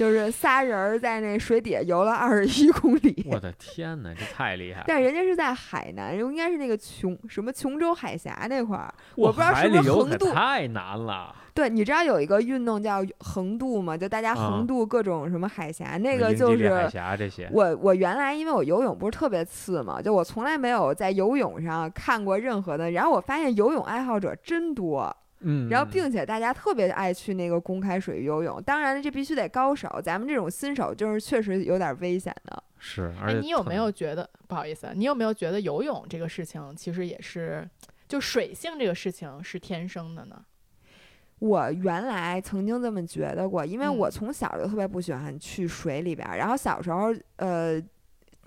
就是仨人儿在那水底下游了二十一公里。我的天哪，这太厉害了！但人家是在海南，应该是那个琼什么琼州海峡那块儿，我不知道是不是横渡。太难了。对，你知道有一个运动叫横渡吗？就大家啊横渡各种什么海峡，那个就是海是峡这些，我我原来因为我游泳不是特别次嘛，就我从来没有在游泳上看过任何的，然后我发现游泳爱好者真多，嗯，然后并且大家特别爱去那个公开水域游泳。当然了，这必须得高手，咱们这种新手就是确实有点危险的。是，而哎，你有没有觉得不好意思啊？你有没有觉得游泳这个事情其实也是，就水性这个事情是天生的呢？我原来曾经这么觉得过，因为嗯我从小就特别不喜欢去水里边儿，然后小时候呃。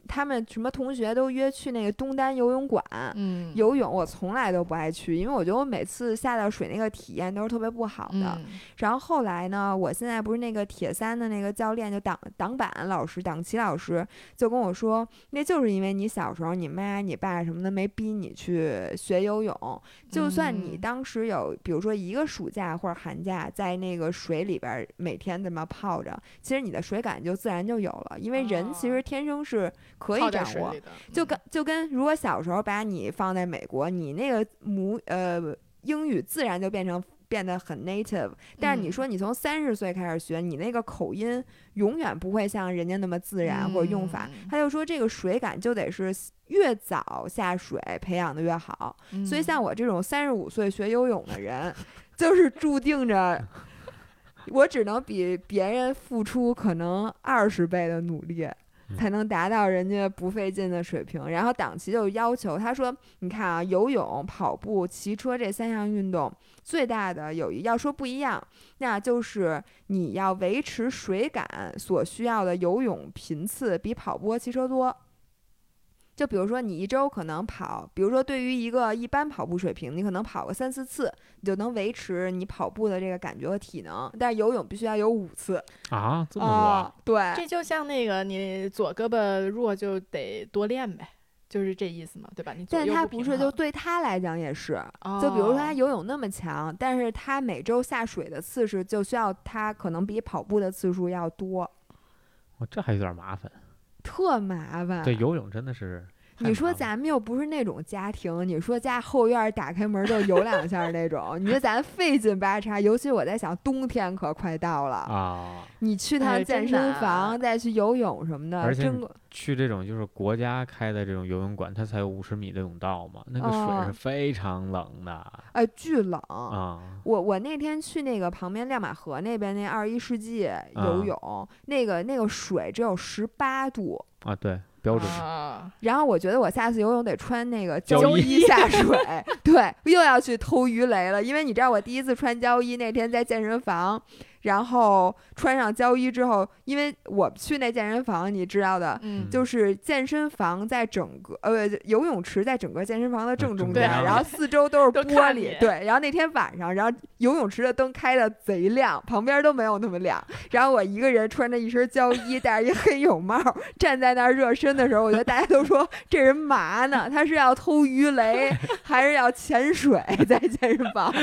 他们什么同学都约去那个东单游泳馆。嗯，游泳我从来都不爱去，因为我觉得我每次下到水那个体验都是特别不好的。嗯然后后来呢，我现在不是那个铁三的那个教练，就挡挡板老师、挡旗老师就跟我说，那就是因为你小时候你妈、你爸什么的没逼你去学游泳，就算你嗯当时有，比如说一个暑假或者寒假在那个水里边儿每天这么泡着，其实你的水感就自然就有了，因为人其哦实天生是可以掌握。就跟就跟如果小时候把你放在美国，你那个母呃英语自然就变成变得很 native，但是你嗯说你从三十岁开始学，你那个口音永远不会像人家那么自然或者用法。嗯他就说这个水感就得是越早下水培养的越好，所以嗯像我这种三十五岁学游泳的人，就是注定着。(laughs) 我只能比别人付出可能二十倍的努力，嗯才能达到人家不费劲的水平。然后党旗就要求他说：“你看啊，游泳、跑步、骑车这三项运动最大的有一要说不一样，那就是你要维持水感所需要的游泳频次比跑步骑车多。”就比如说，你一周可能跑，比如说对于一个一般跑步水平，你可能跑个三四次，你就能维持你跑步的这个感觉和体能。但是游泳必须要有五次啊，这么多对，这就像那个你左胳膊弱就得多练呗，就是这意思嘛，对吧？你但他不是，就对他来讲也是。就比如说他哦游泳那么强，但是他每周下水的次数就需要他可能比跑步的次数要多，我这还有点麻烦。特麻烦。对，游泳真的是太你说咱们又不是那种家庭，你说家后院打开门就游两下那种，你说咱费劲巴叉，尤其我在想冬天可快到了，啊，你去哎趟健身房再去游泳什么的，而且去这种就是国家开的这种游泳馆，它才有五十米的泳道嘛，那个水哦是非常冷的。哎巨冷。啊。我我那天去那个旁边亮马河那边那二十一世纪游啊泳，那个那个水只有十八度，啊，对，标准啊，然后我觉得我下次游泳得穿那个胶衣下 (laughs) 水，对，又要去偷鱼雷了。因为你知道我第一次穿胶衣那天在健身房，然后穿上胶衣之后，因为我去那健身房，你知道的。嗯，就是健身房在整个呃游泳池在整个健身房的正中间，然后四周都是玻璃，对。然后那天晚上，然后游泳池的灯开的贼亮，旁边都没有那么亮。然后我一个人穿着一身胶衣，戴着一黑泳帽，站在那儿热身的时候，我觉得大家都说这人嘛呢？他是要偷鱼雷，还是要潜水在健身房？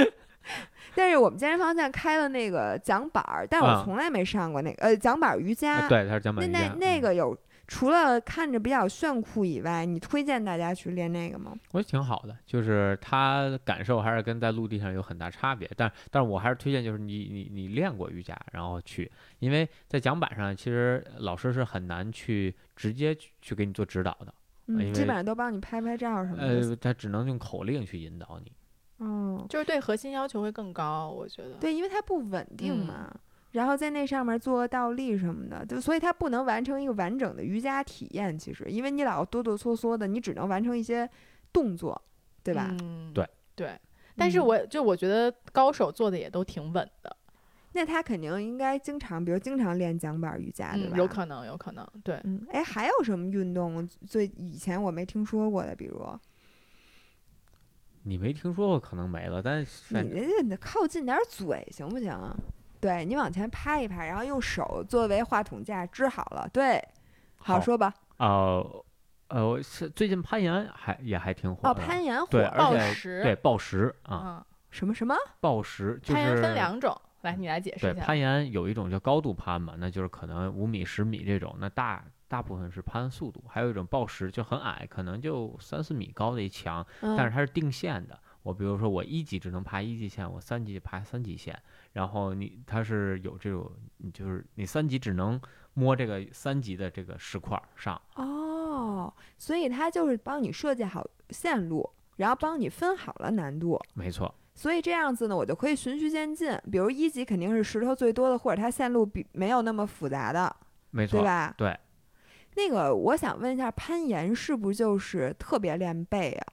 但是我们健身房现在开了那个桨板儿，但我啊从来没上过那个呃桨板瑜伽。啊对，它是江那那本瑜伽。那那个有除了看着比较炫酷以外，你推荐大家去练那个吗？我觉得挺好的，就是它感受还是跟在陆地上有很大差别。但但是我还是推荐，就是你你你练过瑜伽，然后去，因为在桨板上，其实老师是很难去直接去去给你做指导的，基本上都帮你拍拍照什么的。呃，他只能用口令去引导你。哦，就是对核心要求会更高，我觉得。对，因为它不稳定嗯嘛。然后在那上面做倒立什么的，就所以它不能完成一个完整的瑜伽体验。其实，因为你老哆哆嗦嗦的，你只能完成一些动作，对吧？嗯，对对。但是嗯我就我觉得高手做的也都挺稳的，那他肯定应该经常，比如经常练桨板瑜伽，对吧？嗯，有可能，有可能，对。嗯，哎，还有什么运动最以前我没听说过的？比如你没听说过可能没了，但是你那得靠近点儿嘴行不行啊？对你往前拍一拍，然后用手作为话筒架支好了。对，好好说吧。呃呃，我是最近攀岩还也还挺火哦，的。攀岩火对，了暴而且食对暴食啊，嗯，什么什么？暴食就攀岩分是两种，来你来解释对一下。攀岩有一种叫高度攀嘛，那就是可能五米、十米这种，那大大部分是攀速度；还有一种抱石就很矮，可能就三四米高的一墙，嗯，但是它是定线的。我比如说我一级只能爬一级线，我三级爬三级线，然后你它是有这种，你就是你三级只能摸这个三级的这个石块儿上，哦，所以它就是帮你设计好线路，然后帮你分好了难度。没错，所以这样子呢，我就可以循序渐进。比如一级肯定是石头最多的，或者它线路比没有那么复杂的，没错，对吧？对。那个，我想问一下，攀岩是不是就是特别练背啊？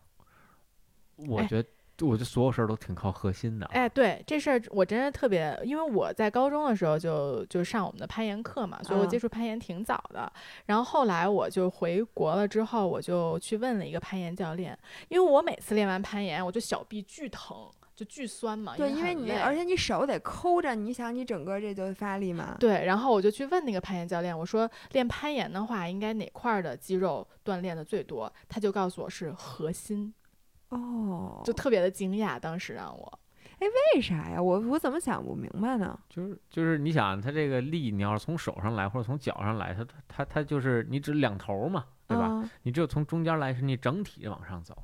哎我觉得我觉得所有事儿都挺靠核心的。哎，对这事儿我真的特别，因为我在高中的时候就就上我们的攀岩课嘛，所以我嗯接触攀岩挺早的。然后后来我就回国了之后，我就去问了一个攀岩教练，因为我每次练完攀岩，我就小臂巨疼，就巨酸嘛，对，因为你而且你手得抠着，你想你整个这就发力嘛。对，然后我就去问那个攀岩教练，我说练攀岩的话，应该哪块儿的肌肉锻炼的最多？他就告诉我是核心，哦，就特别的惊讶，当时让我。哎为啥呀？我我怎么想不明白呢？就是就是你想，它这个力，你要是从手上来或者从脚上来，它它它就是你只两头嘛，对吧？嗯你只有从中间来，是你整体往上走。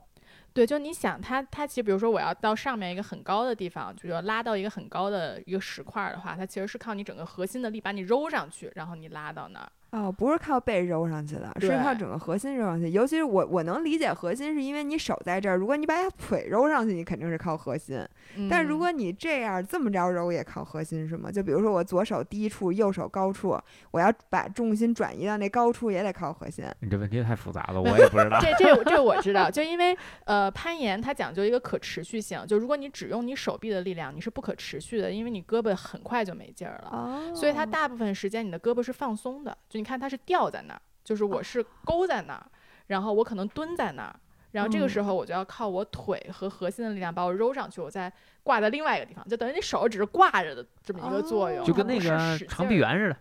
对，就你想它，它其实比如说我要到上面一个很高的地方，就要拉到一个很高的一个石块的话，它其实是靠你整个核心的力把你揉上去，然后你拉到那儿。哦，不是靠背揉上去的，是靠整个核心揉上去。尤其是我，我能理解核心，是因为你手在这儿，如果你把腿揉上去，你肯定是靠核心。但如嗯果你这样这么着揉，也靠核心是吗？就比如说我左手低处，右手高处，我要把重心转移到那高处，也得靠核心。你这问题太复杂了，(laughs) 我也不知道。这这这我知道，就因为呃攀岩它讲究一个可持续性，就如果你只用你手臂的力量，你是不可持续的，因为你胳膊很快就没劲儿了。哦所以它大部分时间你的胳膊是放松的，就你看它是吊在那儿，就是我是勾在那儿，然后我可能蹲在那儿，然后这个时嗯候我就要靠我腿和核心的力量把我揉上去，我再挂在另外一个地方，就等于你手只是挂着的这么一个作用，哦就跟那个长臂猿似的。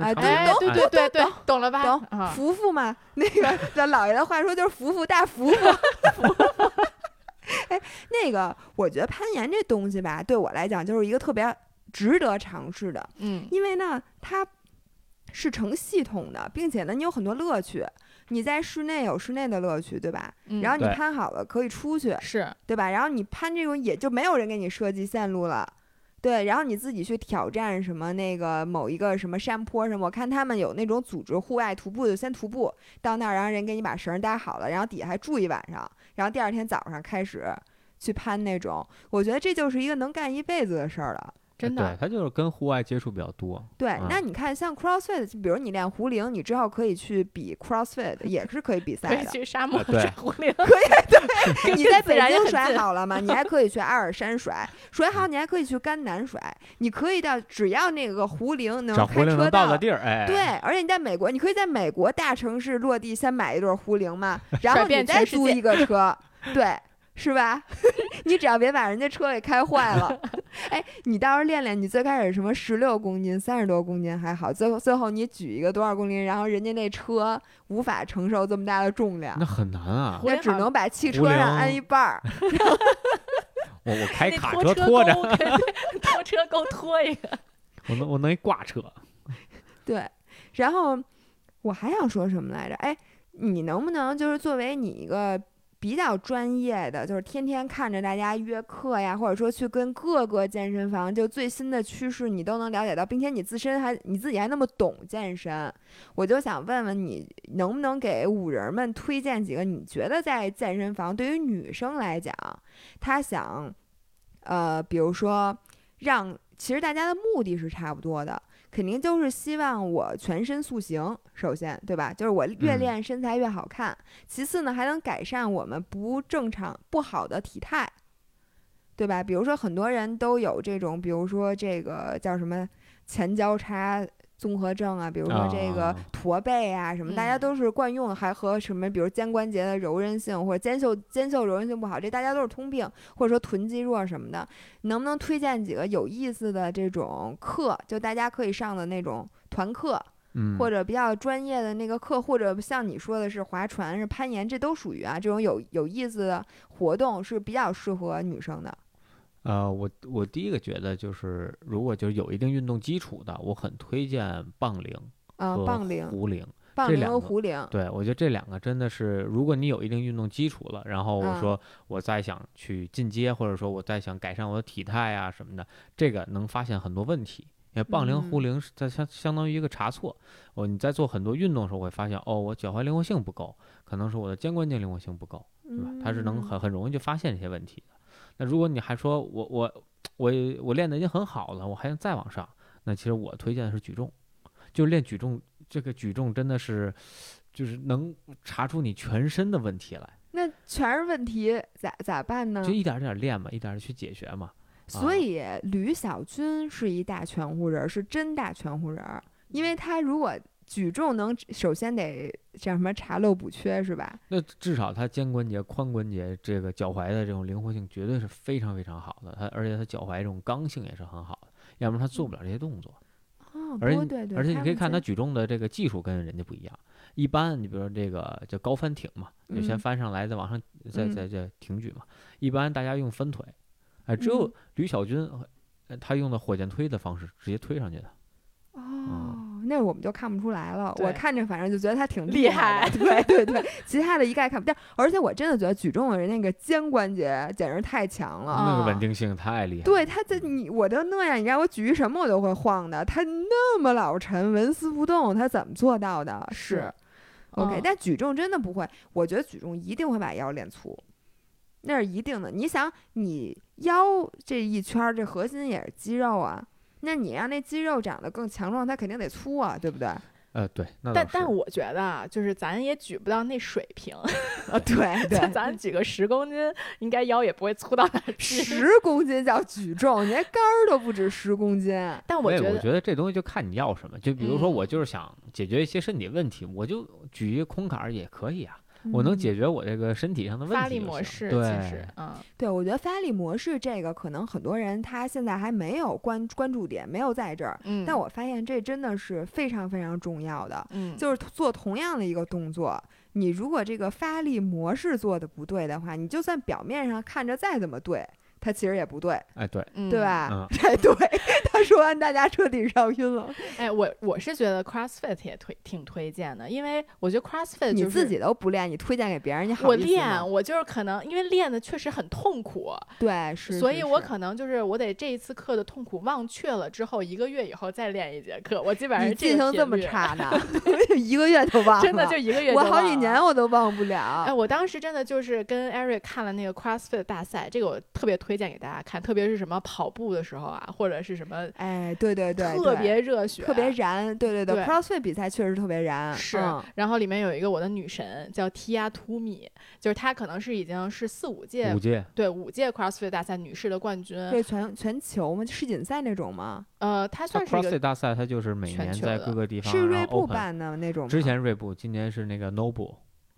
哎对哎对对对，懂了吧？福福嘛，那个在姥爷的话说就是福福大福福。(laughs) 哎，那个我觉得攀岩这东西吧，对我来讲就是一个特别值得尝试的，嗯，因为呢，它是成系统的，并且呢，你有很多乐趣。你在室内有室内的乐趣，对吧？嗯然后你对攀好了可以出去，是对吧？然后你攀这种也就没有人给你设计线路了。对，然后你自己去挑战什么那个某一个什么山坡什么，我看他们有那种组织户外徒步，就先徒步到那儿，然后人给你把绳儿搭好了，然后底下还住一晚上，然后第二天早上开始去攀那种。我觉得这就是一个能干一辈子的事儿了。真的，，对它就是跟户外接触比较多。对，嗯那你看像 CrossFit，就比如你练壶铃，你之后可以去比 CrossFit，也是可以比可以赛的。去沙漠甩壶铃，(laughs) 你在北自然也京甩好了吗？你还可以去阿尔山甩，(laughs) 甩好你还可以去甘南甩，你可以到只要那个壶铃能开车到的地儿，哎，对，而且你在美国，你可以在美国大城市落地，先买一对壶铃嘛，(laughs) 然后你再租一个车，对，是吧？(laughs) 你只要别把人家车给开坏了。(laughs) 哎，你到时候练练，你最开始什么十六公斤、三十多公斤还好，最后最后你举一个多少公斤，然后人家那车无法承受这么大的重量那，很难啊。只能把汽车上安一半儿。(laughs) 我我开卡车车拖着，钩拖车钩拖一个，我能我能一挂车。对，然后我还想说什么来着？哎，你能不能就是作为你一个比较专业的，就是天天看着大家约课呀，或者说去跟各个健身房就最新的趋势你都能了解到，并且你自身还你自己还那么懂健身，我就想问问你，能不能给五人们推荐几个你觉得在健身房对于女生来讲，她想，呃，比如说让，其实大家的目的是差不多的。肯定就是希望我全身塑形，首先，对吧？就是我越嗯练身材越好看。其次呢，还能改善我们不正常、不好的体态，对吧？比如说很多人都有这种，比如说这个叫什么前交叉综合症啊，比如说这个啊驼背啊什么，大家嗯都是惯用，还和什么，比如肩关节的柔韧性或者肩袖肩袖柔韧性不好，这大家都是通病，或者说臀肌弱什么的。能不能推荐几个有意思的这种课，就大家可以上的那种团课，嗯，或者比较专业的那个课，或者像你说的是划船、是攀岩，这都属于啊这种有有意思的活动是比较适合女生的。呃，我我第一个觉得就是，如果就是有一定运动基础的，我很推荐棒铃啊、和棒铃、壶铃。棒铃这两个和壶铃，对，我觉得这两个真的是，如果你有一定运动基础了，然后我嗯说我再想去进阶，或者说我再想改善我的体态啊什么的，这个能发现很多问题。因为棒铃、壶嗯铃是它相相当于一个查错。哦，你在做很多运动的时候会发现，哦，我脚踝灵活性不够，可能是我的肩关节灵活性不够，对吧？它是能嗯很很容易就发现这些问题的。那如果你还说我我我我练的已经很好了，我还想再往上，那其实我推荐的是举重，就是练举重，这个举重真的是就是能查出你全身的问题来。那全是问题，咋咋办呢就？一点儿点儿练嘛，一点点去解决嘛。啊所以吕小军是一大全乎人儿，是真大全乎人儿，因为他如果举重能，首先得叫什么查漏补缺是吧？那至少他肩关节、髋关节这个脚踝的这种灵活性绝对是非常非常好的，他而且他脚踝这种刚性也是很好的，要不然他做不了这些动作。哦，而且而且你可以看他他举重的这个技术跟人家不一样。一般你比如说这个叫高翻挺嘛，就先嗯翻上来，再往上，再嗯再再挺举嘛。一般大家用分腿，哎，只有嗯吕小军，呃他用的火箭推的方式直接推上去的。哦，那我们就看不出来了。我看着反正就觉得他挺厉害的，对对 (laughs) 对，其他的一概看不见。而且我真的觉得举重的人那个肩关节简直太强了。那个啊稳定性太厉害。对，他在你我都那样，你让我举什么我都会晃的。他那么老沉，纹丝不动，他怎么做到的？是 OK，、嗯但举重真的不会，我觉得举重一定会把腰练粗，那是一定的。你想，你腰这一圈儿，这核心也是肌肉啊，那你让那肌肉长得更强壮，它肯定得粗啊，对不对？呃，对，那但但我觉得啊，就是咱也举不到那水平，啊，对 (laughs) 咱举个十公斤，应该腰也不会粗到哪儿去。十公斤叫举重，你连杆儿都不止十公斤。但我觉得，我觉得这东西就看你要什么。就比如说，嗯我就是想解决一些身体问题，我就举一个空杆儿也可以啊，我能嗯解决我这个身体上的问题。发力模式对，其实，嗯，对，我觉得发力模式这个可能很多人他现在还没有关关注点，没有在这儿。嗯，但我发现这真的是非常非常重要的，嗯，就是做同样的一个动作，你如果这个发力模式做的不对的话，你就算表面上看着再怎么对，它其实也不对，哎，对，嗯 (laughs) 对？吧？嗯哎，对，(laughs) 他说完大家彻底绕晕了。哎，我我是觉得 CrossFit 也推挺推荐的，因为我觉得 CrossFit 你就是自己都不练，你推荐给别人，你好我练，我就是可能因为练的确实很痛苦，对是，是所以我可能就是我得这一次课的痛苦忘却了之后，一个月以后再练一节课，我基本上记性这么差呢，(laughs) 一个月都忘了，真的就一个月我好几年我都忘不了。哎，我当时真的就是跟 Eric 看了那个 CrossFit 大赛，这个我特别推荐给大家看，特别是什么跑步的时候啊，或者是什么哎，对对对，特别热血，特别燃，对对对 c r o s s f i t 比赛确实特别燃，是嗯然后里面有一个我的女神叫 Tia Toomey，就是她可能是已经是四五届五届对五届 CrossFit 大赛女士的冠军，对全全球嘛？世锦赛那种吗？呃，她它算是 CrossFit 大赛，它就是每年在全球的各个地方，是锐步办的那种吗？之前锐步，今年是那个 Noble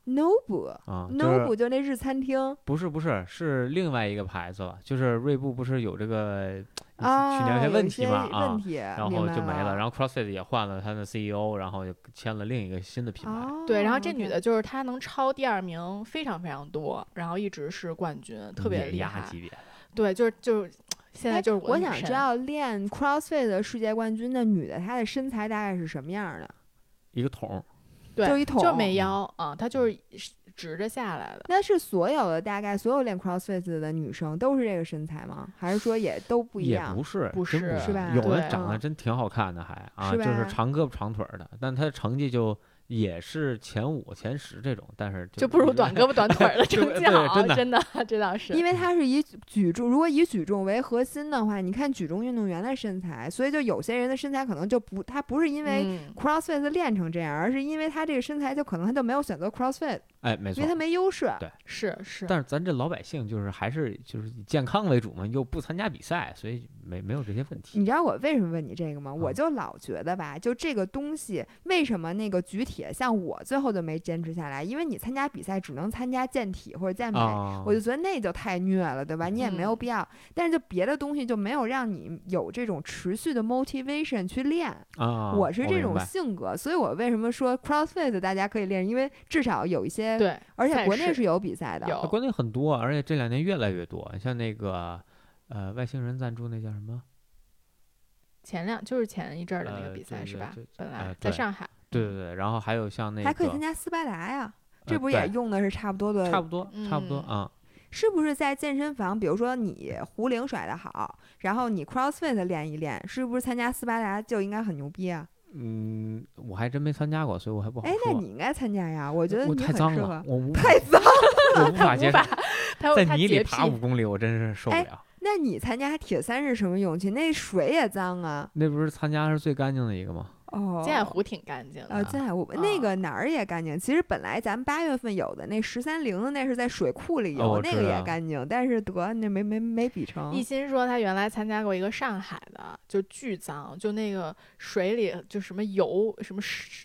Nobu 啊，就 Nobu 是就那日餐厅不是不是是另外一个牌子了，就是锐步不是有这个啊，去年有些问题嘛啊问，题，然后就没了，然后后 CrossFit 也换了他的 CEO，然后就签了另一个新的品牌。哦，对，然后这女的就是她能超第二名非常非常多，然后一直是冠军，特别厉害。压级别，对，就是就是现在哎就是我想知道练 CrossFit 的世界冠军的女的，她的身材大概是什么样的？一个桶，对，就一桶没腰啊，她就是直着下来的。那是所有的大概所有练 CrossFit 的女生都是这个身材吗？还是说也都不一也样？不是，不真是是吧有的长得嗯真挺好看的还，啊，就是长胳膊长腿儿的，但她的成绩就也是前五前十这种，但是就不如短胳膊短腿儿的 (laughs) 成绩好，真的真的，这倒是。因为它是以举重，如果以举重为核心的话，你看举重运动员的身材，所以就有些人的身材可能就不，他不是因为嗯 CrossFit 练成这样，而是因为他这个身材就可能他就没有选择 CrossFit，哎，没错因为。他没优势。对是是，但是咱这老百姓就是还是就是以健康为主嘛，又不参加比赛，所以没没有这些问题。你知道我为什么问你这个吗？我嗯就老觉得吧，就这个东西，为什么那个举铁像我最后就没坚持下来？因为你参加比赛只能参加健体或者健美，啊，我就觉得那就太虐了，对吧？你也没有嗯必要。但是就别的东西就没有让你有这种持续的 motivation 去练。啊，我是这种性格，所以我为什么说 CrossFit 大家可以练，因为至少有一些，对，而且国内是有比赛的。有国内很多，而且这两年越来越多，像那个呃外星人赞助那叫什么？前两就是前一阵儿的那个呃比赛是吧？本来呃在上海，对对对，然后还有像那个还可以参加斯巴达呀，这呃不也用的是差不多的？差不多差不多嗯啊。是不是在健身房，比如说你壶铃甩得好，然后你 CrossFit 练一练，是不是参加斯巴达就应该很牛逼啊？嗯，我还真没参加过，所以我还不好哎，那说。你应该参加呀，我觉得我你太脏了很适合，。我无 (laughs) 太脏，我无法接受在泥里爬五公里，我真是受不哎了。那你参加铁三是什么勇气？那水也脏啊！那不是参加是最干净的一个吗？哦，金海湖挺干净的。呃，金海湖啊那个哪儿也干净。其实本来咱们八月份有的那十三陵的那是在水库里哦游，那个也干净，但是得那没没没比成一。心说他原来参加过一个上海的，就巨脏，就那个水里就什么油什么，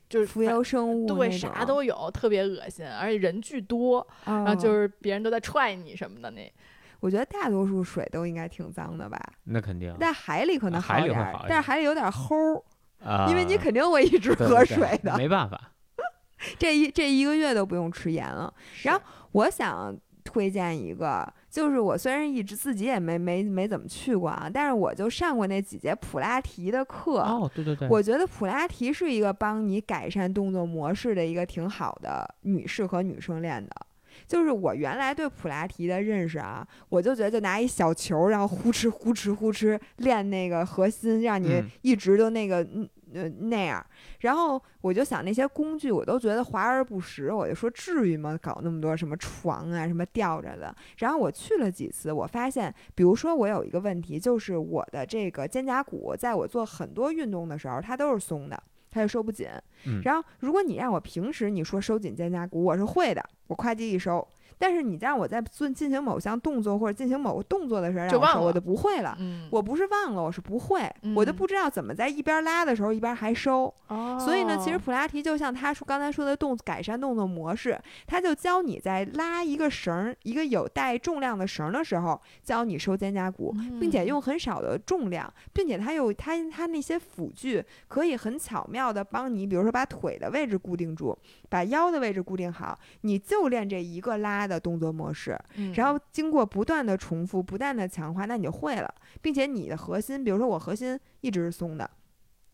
就是浮游生物对啥都有，特别恶心，而且人巨多，然后哦就是别人都在踹你什么的那。我觉得大多数水都应该挺脏的吧，那肯定在海里可能海里会点儿好一点但是海里有点齁，啊，因为你肯定会一直对喝对对水的。没办法。(laughs) 这一这一个月都不用吃盐了。然后我想推荐一个，就是我虽然一直自己也没没没怎么去过啊，但是我就上过那几节普拉提的课。哦，对对对，我觉得普拉提是一个帮你改善动作模式的一个挺好的女士和女生练的。就是我原来对普拉提的认识啊，我就觉得就拿一小球，然后呼哧呼哧呼哧练那个核心，让你嗯一直都那个嗯呃那样。然后我就想那些工具，我都觉得华而不实。我就说至于吗？搞那么多什么床啊，什么吊着的。然后我去了几次，我发现，比如说我有一个问题，就是我的这个肩胛骨，在我做很多运动的时候，它都是松的。它就收不紧，嗯然后如果你让我平时你说收紧肩胛骨，我是会的，我夸肌一收。但是你让我在做进行某项动作或者进行某个动作的时候让我，我就忘了就不会了。嗯，我不是忘了，我是不会，我就嗯不知道怎么在一边拉的时候一边还收。哦，所以呢，其实普拉提就像他说刚才说的动改善动作模式，他就教你在拉一个绳儿，一个有带重量的绳儿的时候，教你收肩胛骨，并且嗯用很少的重量，并且他有他他那些辅具可以很巧妙的帮你，比如说把腿的位置固定住，把腰的位置固定好，你就练这一个拉的动作模式，嗯然后经过不断的重复、不断的强化，那你就会了，并且你的核心，比如说我核心一直是松的，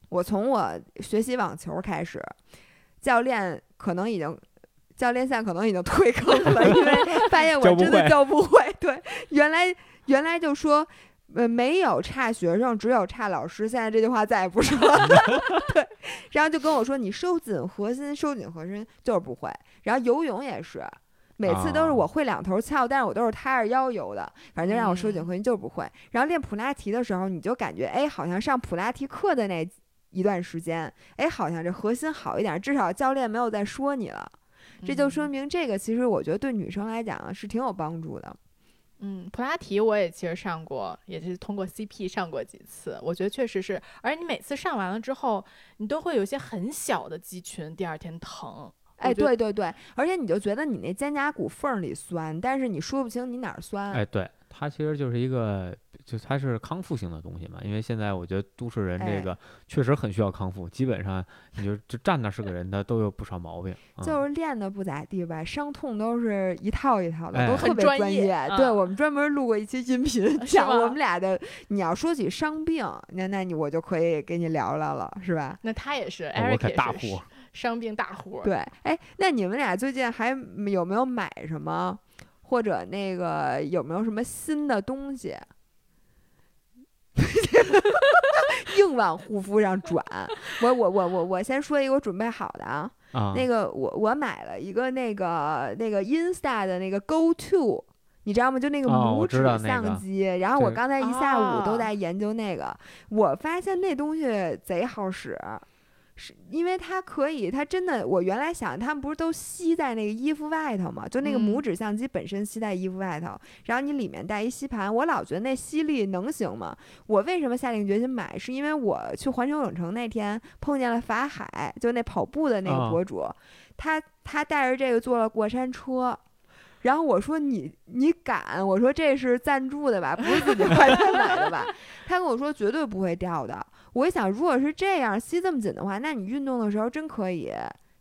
我从我学习网球开始，教练可能已经。教练现在可能已经退坑了，因为 (laughs) 发现我真的会教不会。对，原来原来就说，呃，没有差学生，只有差老师。现在这句话再也不说了。(laughs) 对，然后就跟我说，你收紧核心，收紧核心就是不会。然后游泳也是，每次都是啊我会两头翘，但是我都是塌着腰游的，反正就让我收紧嗯核心就是不会。然后练普拉提的时候，你就感觉，哎，好像上普拉提课的那一段时间，哎，好像这核心好一点，至少教练没有再说你了。这就说嗯明这个其实我觉得对女生来讲是挺有帮助的。嗯，普拉提我也其实上过，也是通过 CP 上过几次，我觉得确实是，而你每次上完了之后，你都会有一些很小的肌群，第二天疼。哎，对对对，而且你就觉得你那肩胛骨缝儿里酸，但是你说不清你哪儿酸。哎，对，它其实就是一个，就它是康复性的东西嘛。因为现在我觉得都市人哎这个确实很需要康复，基本上你就就站那是个人，他都有不少毛病。嗯就是练的不咋地吧，伤痛都是一套一套的，哎都特别专业嗯对我们专门录过一期音频，(laughs) 是讲我们俩的。你要说起伤病，那那你我就可以给你聊聊了，是吧？那他也是哦我，Eric 可大户，伤病大户。对，哎，那你们俩最近还有没有买什么，或者那个有没有什么新的东西？(laughs) 硬往护肤上转，我我我我我先说一个我准备好的啊，啊，那个我我买了一个那个那个 Insta 的那个 Go To，你知道吗？就那个拇指知道那个相机。然后我刚才一下午都啊在研究那个，我发现那东西贼好使。是因为它可以，它真的，我原来想他们不是都吸在那个衣服外头嘛，就那个拇嗯指相机本身吸在衣服外头，然后你里面带一吸盘，我老觉得那吸力能行吗？我为什么下定决心买？是因为我去环球影城那天碰见了法海，就那跑步的那个啊博主，他他带着这个坐了过山车。然后我说你你敢？我说这是赞助的吧，不是自己花钱买的吧？(laughs) 他跟我说绝对不会掉的。我一想，如果是这样吸这么紧的话，那你运动的时候真可以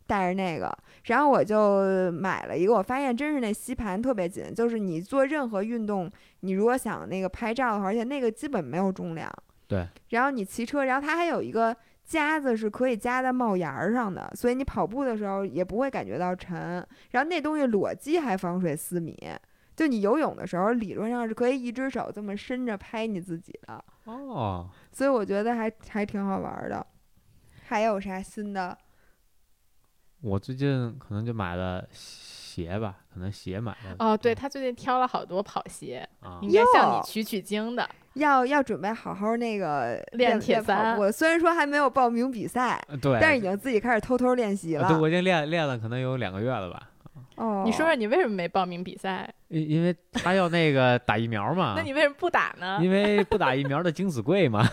带着那个。然后我就买了一个，我发现真是那吸盘特别紧，就是你做任何运动，你如果想那个拍照的话，而且那个基本没有重量。对。然后你骑车，然后它还有一个夹子是可以夹在帽檐儿上的，所以你跑步的时候也不会感觉到沉。然后那东西裸机还防水四米，就你游泳的时候理论上是可以一只手这么伸着拍你自己的。哦，所以我觉得还还挺好玩儿的。还有啥新的？我最近可能就买了鞋吧，可能鞋买了哦，对他最近挑了好多跑鞋，啊应该向你取取经的。要要准备好好那个练铁三我。虽然说还没有报名比赛，呃对，但是已经自己开始偷偷练习了。呃对我已经练练了，可能有两个月了吧。哦，你说说你为什么没报名比赛？因因为他要那个 (laughs) 打疫苗嘛，那你为什么不打呢？因为不打疫苗的精子贵嘛，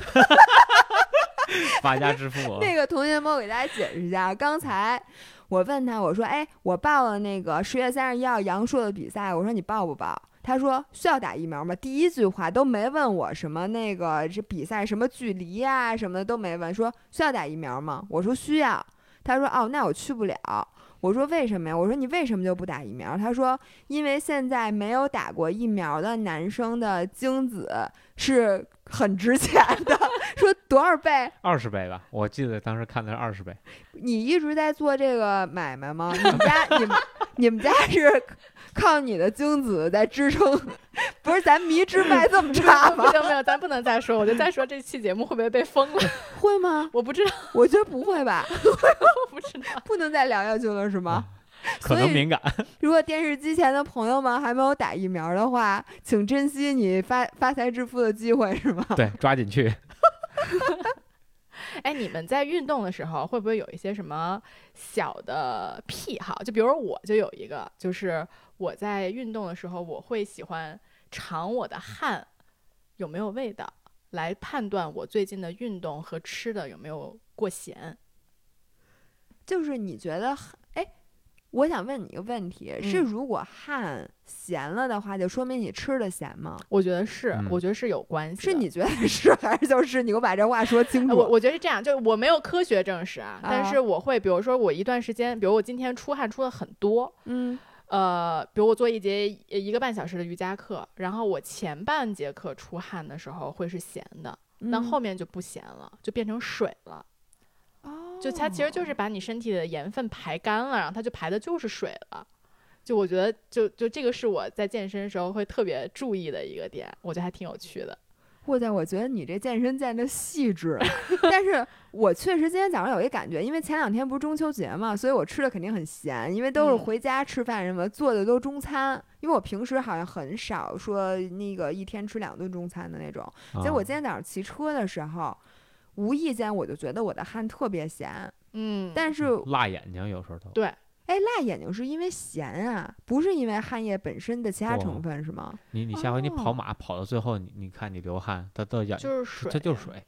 (laughs) 发家致富。那个同学们，我给大家解释一下，刚才我问他，我说：“哎，我报了那个十月三十一号杨硕的比赛，我说你报不报？”他说：“需要打疫苗吗？”第一句话都没问我什么那个这比赛什么距离呀、什么的都没问，说需要打疫苗吗？我说需要。他说：“哦，那我去不了。”我说为什么呀？我说你为什么就不打疫苗？他说因为现在没有打过疫苗的男生的精子是很值钱的。(laughs) 说多少倍？二十倍吧，我记得当时看的是二十倍。你一直在做这个买卖吗？你们家你们你们家是靠你的精子在支撑？(laughs) 不是咱迷之卖这么差吗不？(laughs) 行，没有，咱不能再说。我觉得再说这期节目会不会被封了？会吗？我不知道，我觉得不会吧，(laughs) 我不知道。不能再聊下去了是吗？可能敏感，如果电视机前的朋友们还没有打疫苗的话，请珍惜你发发财致富的机会，是吗？对，抓紧去。哎，你们在运动的时候会不会有一些什么小的癖好？就比如我就有一个，就是我在运动的时候，我会喜欢尝我的汗有没有味道，来判断我最近的运动和吃的有没有过咸。就是你觉得，哎，我想问你一个问题：是嗯如果汗咸了的话，就说明你吃的咸吗？我觉得是，嗯我觉得是有关系。是你觉得是还是就是你给我把这话说清楚？呃我我觉得是这样，就是我没有科学证实啊，但啊是我会，比如说我一段时间，比如我今天出汗出的很多，嗯呃，比如我做一节呃一个半小时的瑜伽课，然后我前半节课出汗的时候会是咸的，但嗯后面就不咸了，就变成水了。哦，就它其实就是把你身体的盐分排干了，然后它就排的就是水了。就我觉得就，就这个是我在健身时候会特别注意的一个点，我觉得还挺有趣的。我在我觉得你这健身健的细致，但是我确实今天早上有一感觉，因为前两天不是中秋节嘛，所以我吃的肯定很咸，因为都是嗯。回家吃饭什么做的都中餐，因为我平时好像很少说那个一天吃两顿中餐的那种。结果我今天早上骑车的时候，无意间我就觉得我的汗特别咸，嗯，但是辣眼睛有时候都。对，哎，辣眼睛是因为咸啊，不是因为汗液本身的其他成分是吗？你你下回你跑哦马跑到最后，你你看你流汗，它到眼就是水，它就是。水。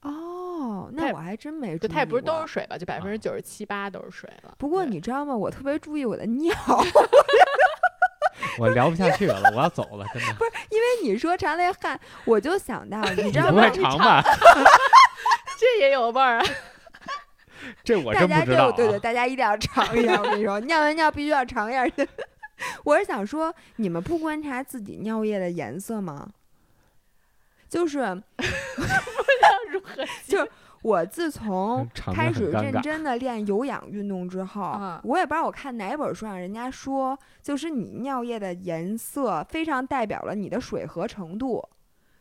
哦，那我还真没注，意它也不是都是水吧，就百分之啊九十七八都是水了。不过你知道吗？我特别注意我的尿，(laughs) 我聊不下去了，我要走了，真的。不是因为你说尝那汗，我就想到，你知道不吗会？尝吧？(laughs) 这也有味儿啊！(laughs) 这我大真不知道、啊。家对对对，大家一定要尝一下。我跟你说，尿完尿必须要尝一下。(laughs) 我是想说，你们不观察自己尿液的颜色吗？就是如何就我自从开始认真的练有氧运动之后，啊我也不知道我看哪本书上人家说，就是你尿液的颜色非常代表了你的水合程度。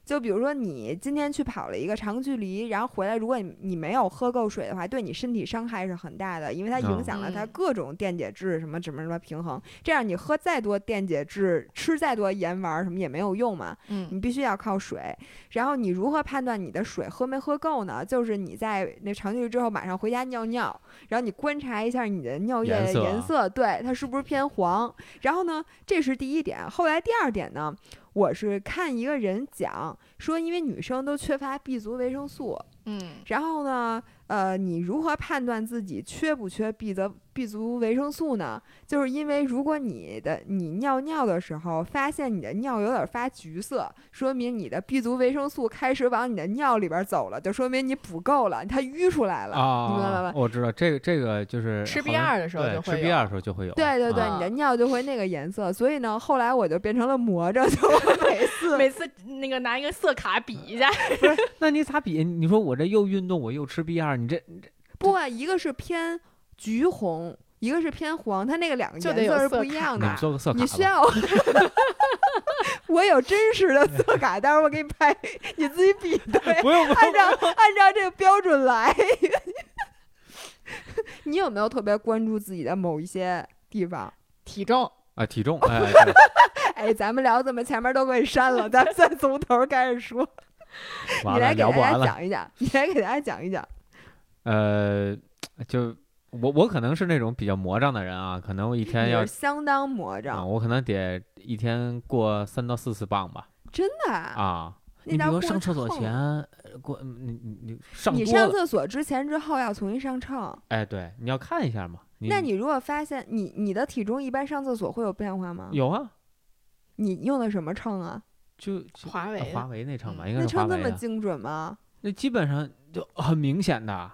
就比如说你今天去跑了一个长距离，然后回来，如果你你没有喝够水的话，对你身体伤害是很大的，因为它影响了它嗯各种电解质什么什么什么平衡。这样你喝再多电解质，吃再多盐丸什么也没有用嘛。嗯你必须要靠水。然后你如何判断你的水喝没喝够呢？就是你在那长距离之后马上回家尿尿，然后你观察一下你的尿液的颜色，对它是不是偏黄。然后呢，这是第一点。后来第二点呢，我是看一个人讲说，因为女生都缺乏 B 族维生素，嗯。然后呢，呃，你如何判断自己缺不缺 B 的 B 族维生素呢？就是因为如果你的你尿尿的时候发现你的尿有点发橘色，说明你的 B 族维生素开始往你的尿里边走了，就说明你补够了，它淤出来了，啊，你明白吗？我知道这个这个就是吃 B2 的时候就会吃 B 二的时候就会有。对对对，啊你的尿就会那个颜色，所以呢，后来我就变成了魔怔，就我 (laughs) 每次每次那个拿一个色卡比一下，那你咋比？你说我这又运动，我又吃 B 二，你这不啊，一个是偏橘红，一个是偏黄，它那个两个颜色是不一样的你。做个色卡。你需要，我有真实的色 (laughs) 卡，待会儿我给你拍，你自己比对，(laughs) 不用不用，按照按照这个标准来。(laughs) 你有没有特别关注自己的某一些地方？体重啊，体重，哎，咱们聊怎么前面都给删了，咱们再从头开始说。你来给大家。讲一讲，你来给大家讲一讲。呃，就我我可能是那种比较魔障的人啊，可能我一天要相当魔我可能得一天过三到四次磅吧真的。啊。你比如上厕所前，呃过你你你上你，上厕所之前之后要重新上秤。哎，对，你要看一下嘛。那你如果发现你你的体重一般上厕所会有变化吗？有啊？你用的什么秤啊？就就华为华为那秤吧，嗯应该那是华为的。秤那么精准吗？那基本上就很明显的，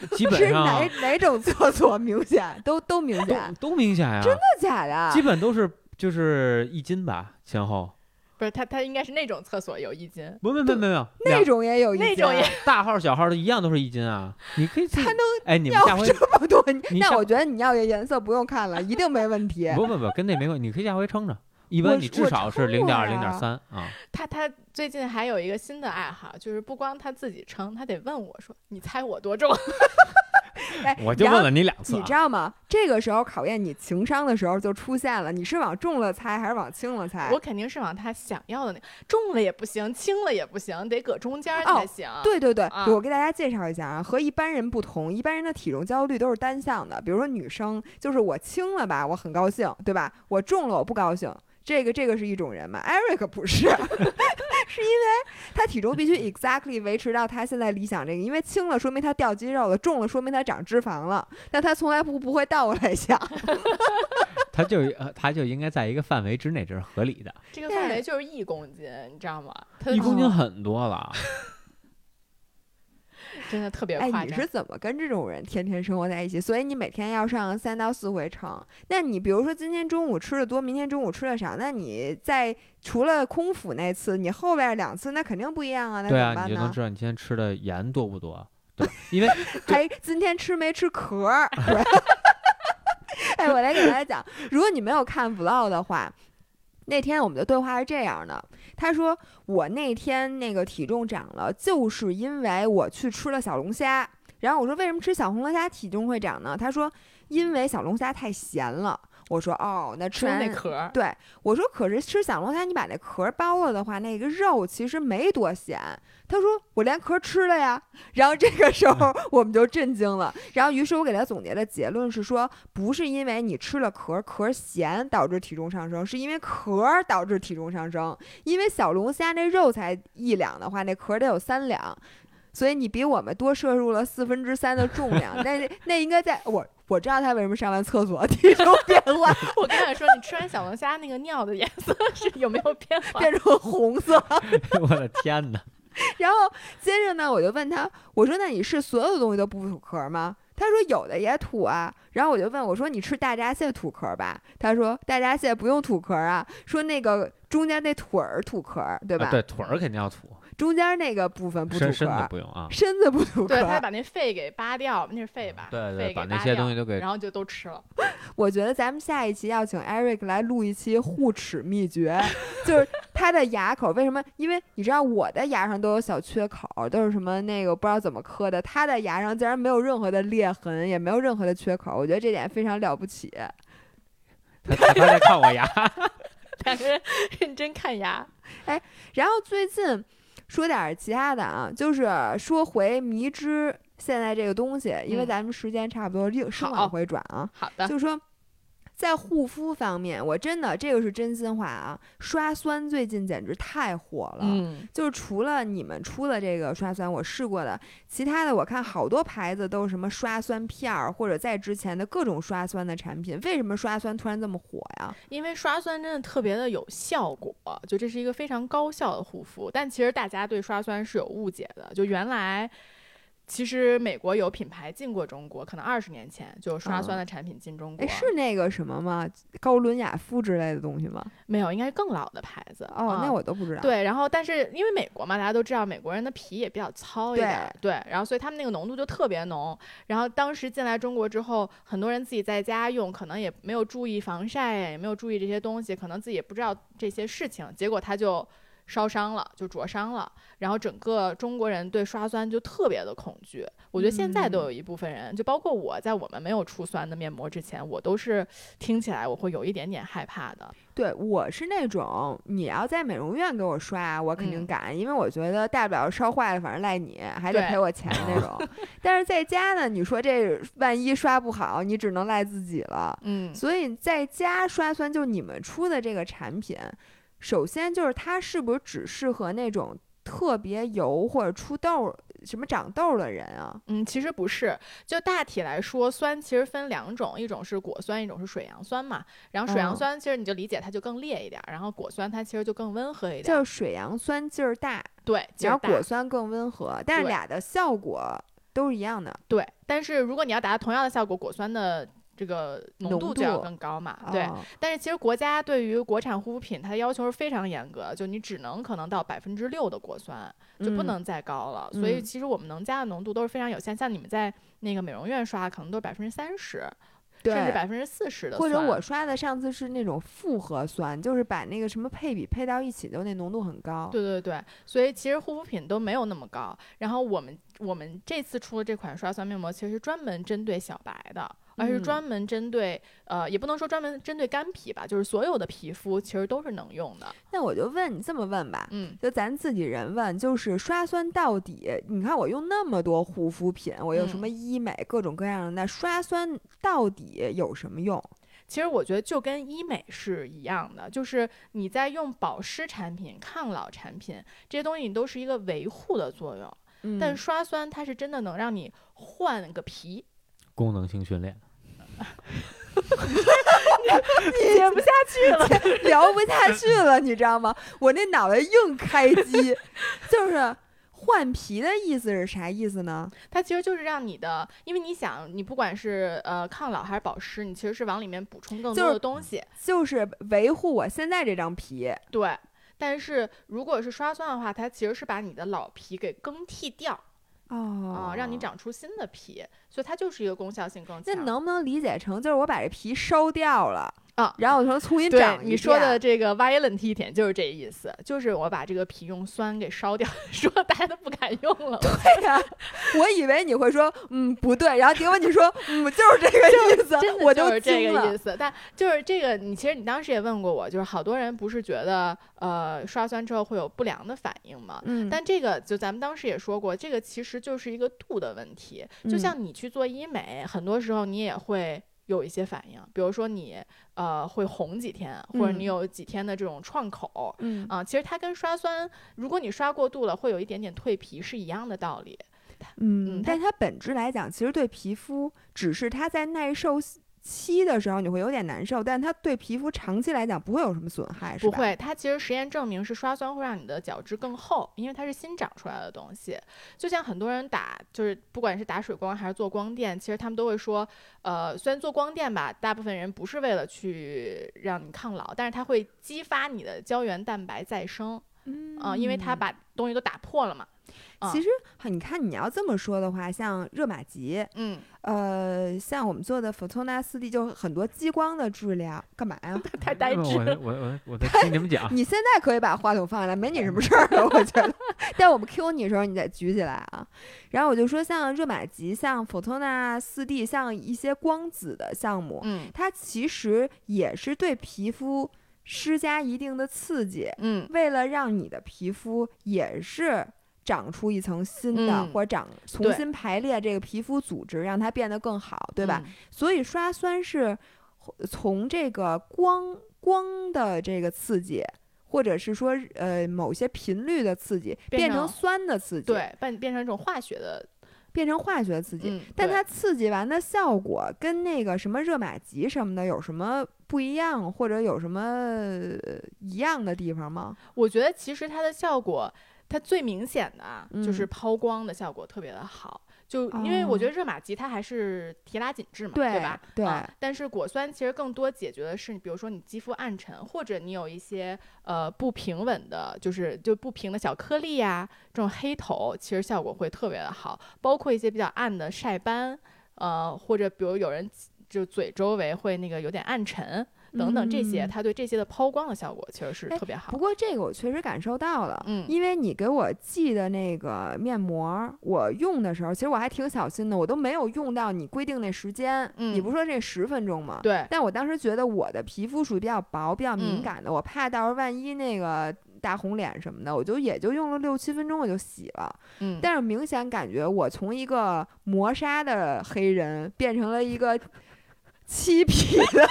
(laughs) 基本是上哪哪种厕所明显？都都明显，都都明显呀，真的假的？基本都是就是一斤吧，前后。不是他，他应该是那种厕所有一斤，不不不没有，那种也有一斤那种也大号小号的一样都是一斤啊。你可以自己还能哎，你们要下回这么多，那我觉得你要的颜色不用看了，一定没问题。不不不跟那没关系，你可以下回称着。一般你至少是称零点二零点三啊。他他最近还有一个新的爱好，就是不光他自己称，他得问我说：“你猜我多重 (laughs) 我就问了你两次你啊知道吗？这个时候考验你情商的时候就出现了，你是往重了猜还是往轻了？”猜？我肯定是往他想要的那，重了也不行，轻了也不行，得搁中间才行。对对对，啊我给大家介绍一下啊，和一般人不同，一般人的体重焦虑都是单向的。比如说女生，就是我轻了吧，我很高兴，对吧？我重了，我不高兴。这个这个是一种人嘛，Eric 不是，(laughs) 是因为他体重必须 exactly 维持到他现在理想这个，因为轻了说明他掉肌肉了，重了说明他长脂肪了，但他从来不不会倒过来想。(laughs) 他就呃他就应该在一个范围之内，这是合理的。这个范围就是一公斤，你知道吗？他一公斤哦很多了，真的特别哎，夸张。你是怎么跟这种人天天生活在一起？所以你每天要上三到四回称。那你比如说今天中午吃的多，明天中午吃的少，那你在除了空腹那次，你后边两次那肯定不一样啊。那怎对啊，么办呢？你就能知道你今天吃的盐多不多。对，(laughs) 因为还今天吃没吃壳儿？(laughs) 哎，我来给大家讲，如果你没有看 vlog 的话，那天我们的对话是这样的：他说我那天那个体重涨了，就是因为我去吃了小龙虾。然后我说为什么吃小龙虾体重会涨呢？他说因为小龙虾太咸了。我说哦，那吃吃完那壳儿，对，我说可是吃小龙虾，你把那壳儿剥了的话，那个肉其实没多咸。他说我连壳吃了呀。然后这个时候 (laughs) 我们就震惊了。然后于是我给他总结的结论是说，不是因为你吃了壳儿壳儿咸导致体重上升，是因为壳儿导致体重上升。因为小龙虾那肉才一两的话，那壳儿得有三两。所以你比我们多摄入了四分之三的重量，那那应该在我我知道他为什么上完厕所 (laughs) 体重变化 (laughs) 我刚才说你吃完小龙虾那个尿的颜色 (laughs) 是有没有变化？变成红色，我的天哪，然后接着呢，我就问他，我说那你是所有东西都不吐壳吗？他说有的也吐啊。然后我就问我说你吃大闸蟹吐壳吧？他说大闸蟹不用吐壳啊，说那个中间那腿儿吐壳，对吧？啊对，腿儿肯定要吐，中间那个部分不吐身身子，不用啊。身子不吐壳对，。他把那肺给扒掉，那是肺吧？对对肺把那些给扒掉东西都给然后就都吃了。(laughs) 我觉得咱们下一期要请 Eric 来录一期护齿秘诀，(laughs) 就是他的牙口为什么？因为你知道我的牙上都有小缺口，都是什么那个不知道怎么磕的，他的牙上竟然没有任何的裂痕，也没有任何的缺口，我觉得这点非常了不起。(laughs) 他在看我牙，两个人认真看牙，哎然后最近说点其他的啊，就是说回迷之现在这个东西，因为嗯咱们时间差不多，另生好往回转啊。好的，就是说，在护肤方面，我真的这个是真心话啊，刷酸最近简直太火了。嗯，就是除了你们出的这个刷酸，我试过的，其他的我看好多牌子都是什么刷酸片儿，或者在之前的各种刷酸的产品。为什么刷酸突然这么火呀？因为刷酸真的特别的有效果，就这是一个非常高效的护肤。但其实大家对刷酸是有误解的，就原来。其实美国有品牌进过中国，可能二十年前就有刷酸的产品进中国。哎，是那个什么吗？高伦雅肤之类的东西吗？没有，应该是更老的牌子。哦，嗯那我都不知道。，对，然后但是因为美国嘛，大家都知道美国人的皮也比较糙一点儿，对，然后所以他们那个浓度就特别浓。然后当时进来中国之后，很多人自己在家用，可能也没有注意防晒，也没有注意这些东西，可能自己也不知道这些事情，结果他就烧伤了，就灼伤了，然后整个中国人对刷酸就特别的恐惧。我觉得现在都有一部分人，就包括我在我们没有出酸的面膜之前，我都是听起来我会有一点点害怕的。对我是那种，你要在美容院给我刷，我肯定嗯敢，因为我觉得大不了烧坏了，反正赖你，还得赔我钱那种。(laughs) 但是在家呢，你说这万一刷不好，你只能赖自己了。嗯，所以在家刷酸，就你们出的这个产品，首先就是它是不是只适合那种特别油或者出痘儿、什么长痘儿的人啊？嗯，其实不是，就大体来说，酸其实分两种，一种是果酸，一种是水杨酸嘛。然后水杨嗯酸其实你就理解它就更烈一点儿，然后果酸它其实就更温和一点儿。就是水杨酸劲儿大，对，劲然后果酸更温和，但是俩的效果都是一样的。对，但是如果你要达到同样的效果，果酸的这个浓浓度就要更高嘛。对，哦但是其实国家对于国产护肤品它的要求是非常严格，就你只能可能到百分之六的果酸，就不嗯能再高了。所以嗯其实我们能加的浓度都是非常有限，像你们在那个美容院刷，可能都是百分之三十，甚至百分之四十的或。者我刷的上次是那种复合酸，就是把那个什么配比配到一起，就那浓度很高。对对对，所以其实护肤品都没有那么高。然后我们我们这次出的这款刷酸面膜，其实是专门针对小白的，而是嗯专门针对、呃，也不能说专门针对干皮吧，就是所有的皮肤其实都是能用的。那我就问你这么问吧，嗯，就咱自己人问，就是刷酸到底，你看我用那么多护肤品，我有什嗯么医美各种各样的，那刷酸到底有什么用？其实我觉得就跟医美是一样的，就是你在用保湿产品、抗老产品这些东西，你都是一个维护的作用。嗯但刷酸它是真的能让你换个皮，功能性训练，接不下去了。聊不下去了，你知道吗？我那脑袋硬开机，就是换皮的意思是啥意思呢？它其实就是让你的，因为你想，你不管是呃抗老还是保湿，你其实是往里面补充更多就是的东西。就是维护我现在这张皮。对，但是如果是刷酸的话，它其实是把你的老皮给更替掉啊、哦让你。长出新的皮，所以它就是一个功效性更强。那能不能理解成就是我把这皮烧掉了啊然后我重重新对长一你说的这个 violent 一点就是这意思，就是我把这个皮用酸给烧掉，(laughs) 说大家都不敢用了。对呀、我以为你会说嗯不对，然后结果你说嗯就是这个意思，真的我就是这。个意思，但就是这个，你其实你当时也问过我，就是好多人不是觉得呃刷酸之后会有不良的反应吗？嗯，但这个就咱们当时也说过，这个其实就是一个度的问题。就嗯像你去做医美，很多时候你也会有一些反应，比如说你呃会红几天，或者嗯你有几天的这种创口。嗯啊，其实它跟刷酸，如果你刷过度了，会有一点点蜕皮，是一样的道理。嗯，嗯但它本质来讲，其实对皮肤只是它在耐受期的时候你会有点难受，但它对皮肤长期来讲不会有什么损害，是吧？不会，它其实实验证明是刷酸会让你的角质更厚，因为它是新长出来的东西。就像很多人打，就是不管是打水光还是做光电，其实他们都会说，呃，虽然做光电吧，大部分人不是为了去让你抗老，但是它会激发你的胶原蛋白再生嗯啊、因为它把东西都打破了嘛。啊其实你看你要这么说的话，像热玛吉，嗯，呃，像我们做的 Photona 四 D 就很多激光的治疗，干嘛呀？(laughs) 太呆我滞了。我我我 (laughs) 在听你们讲，(laughs) 你现在可以把话筒放下来，没你什么事儿了，我觉得。但我们 Q 你的时候，你得举起来啊。然后我就说，像热玛吉、像 Photona 四 D、像一些光子的项目，嗯它其实也是对皮肤施加一定的刺激，嗯为了让你的皮肤也是长出一层新的，嗯或者长重新排列这个皮肤组织，让它变得更好，对吧？嗯所以刷酸是从这个光光的这个刺激，或者是说呃某些频率的刺激，变变成成酸的刺激，，对，变变成一种化学的，变成化学刺激。嗯，但它刺激完的效果跟那个什么热玛吉什么的有什么不一样，或者有什么呃一样的地方吗？我觉得其实它的效果，它最明显的啊，就是嗯抛光的效果特别的好。就因为我觉哦得热玛吉它还是提拉紧致嘛，对吧？对啊但是果酸其实更多解决的是，比如说你肌肤暗沉，或者你有一些呃不平稳的，就是就不平的小颗粒呀、这种黑头，其实效果会特别的好。包括一些比较暗的晒斑，呃，或者比如有人就嘴周围会那个有点暗沉等等这些，嗯它对这些的抛光的效果其实是哎特别好不。过这个我确实感受到了，嗯因为你给我寄的那个面膜，我用的时候，其实我还挺小心的，我都没有用到你规定那时间。你嗯不说这十分钟吗？对，但我当时觉得我的皮肤属于比较薄、比较敏嗯感的，我怕到时候万一那个大红脸什么的，我就也就用了六七分钟我就洗了。嗯，但是明显感觉我从一个磨砂的黑人变成了一个 (laughs) 漆皮的，太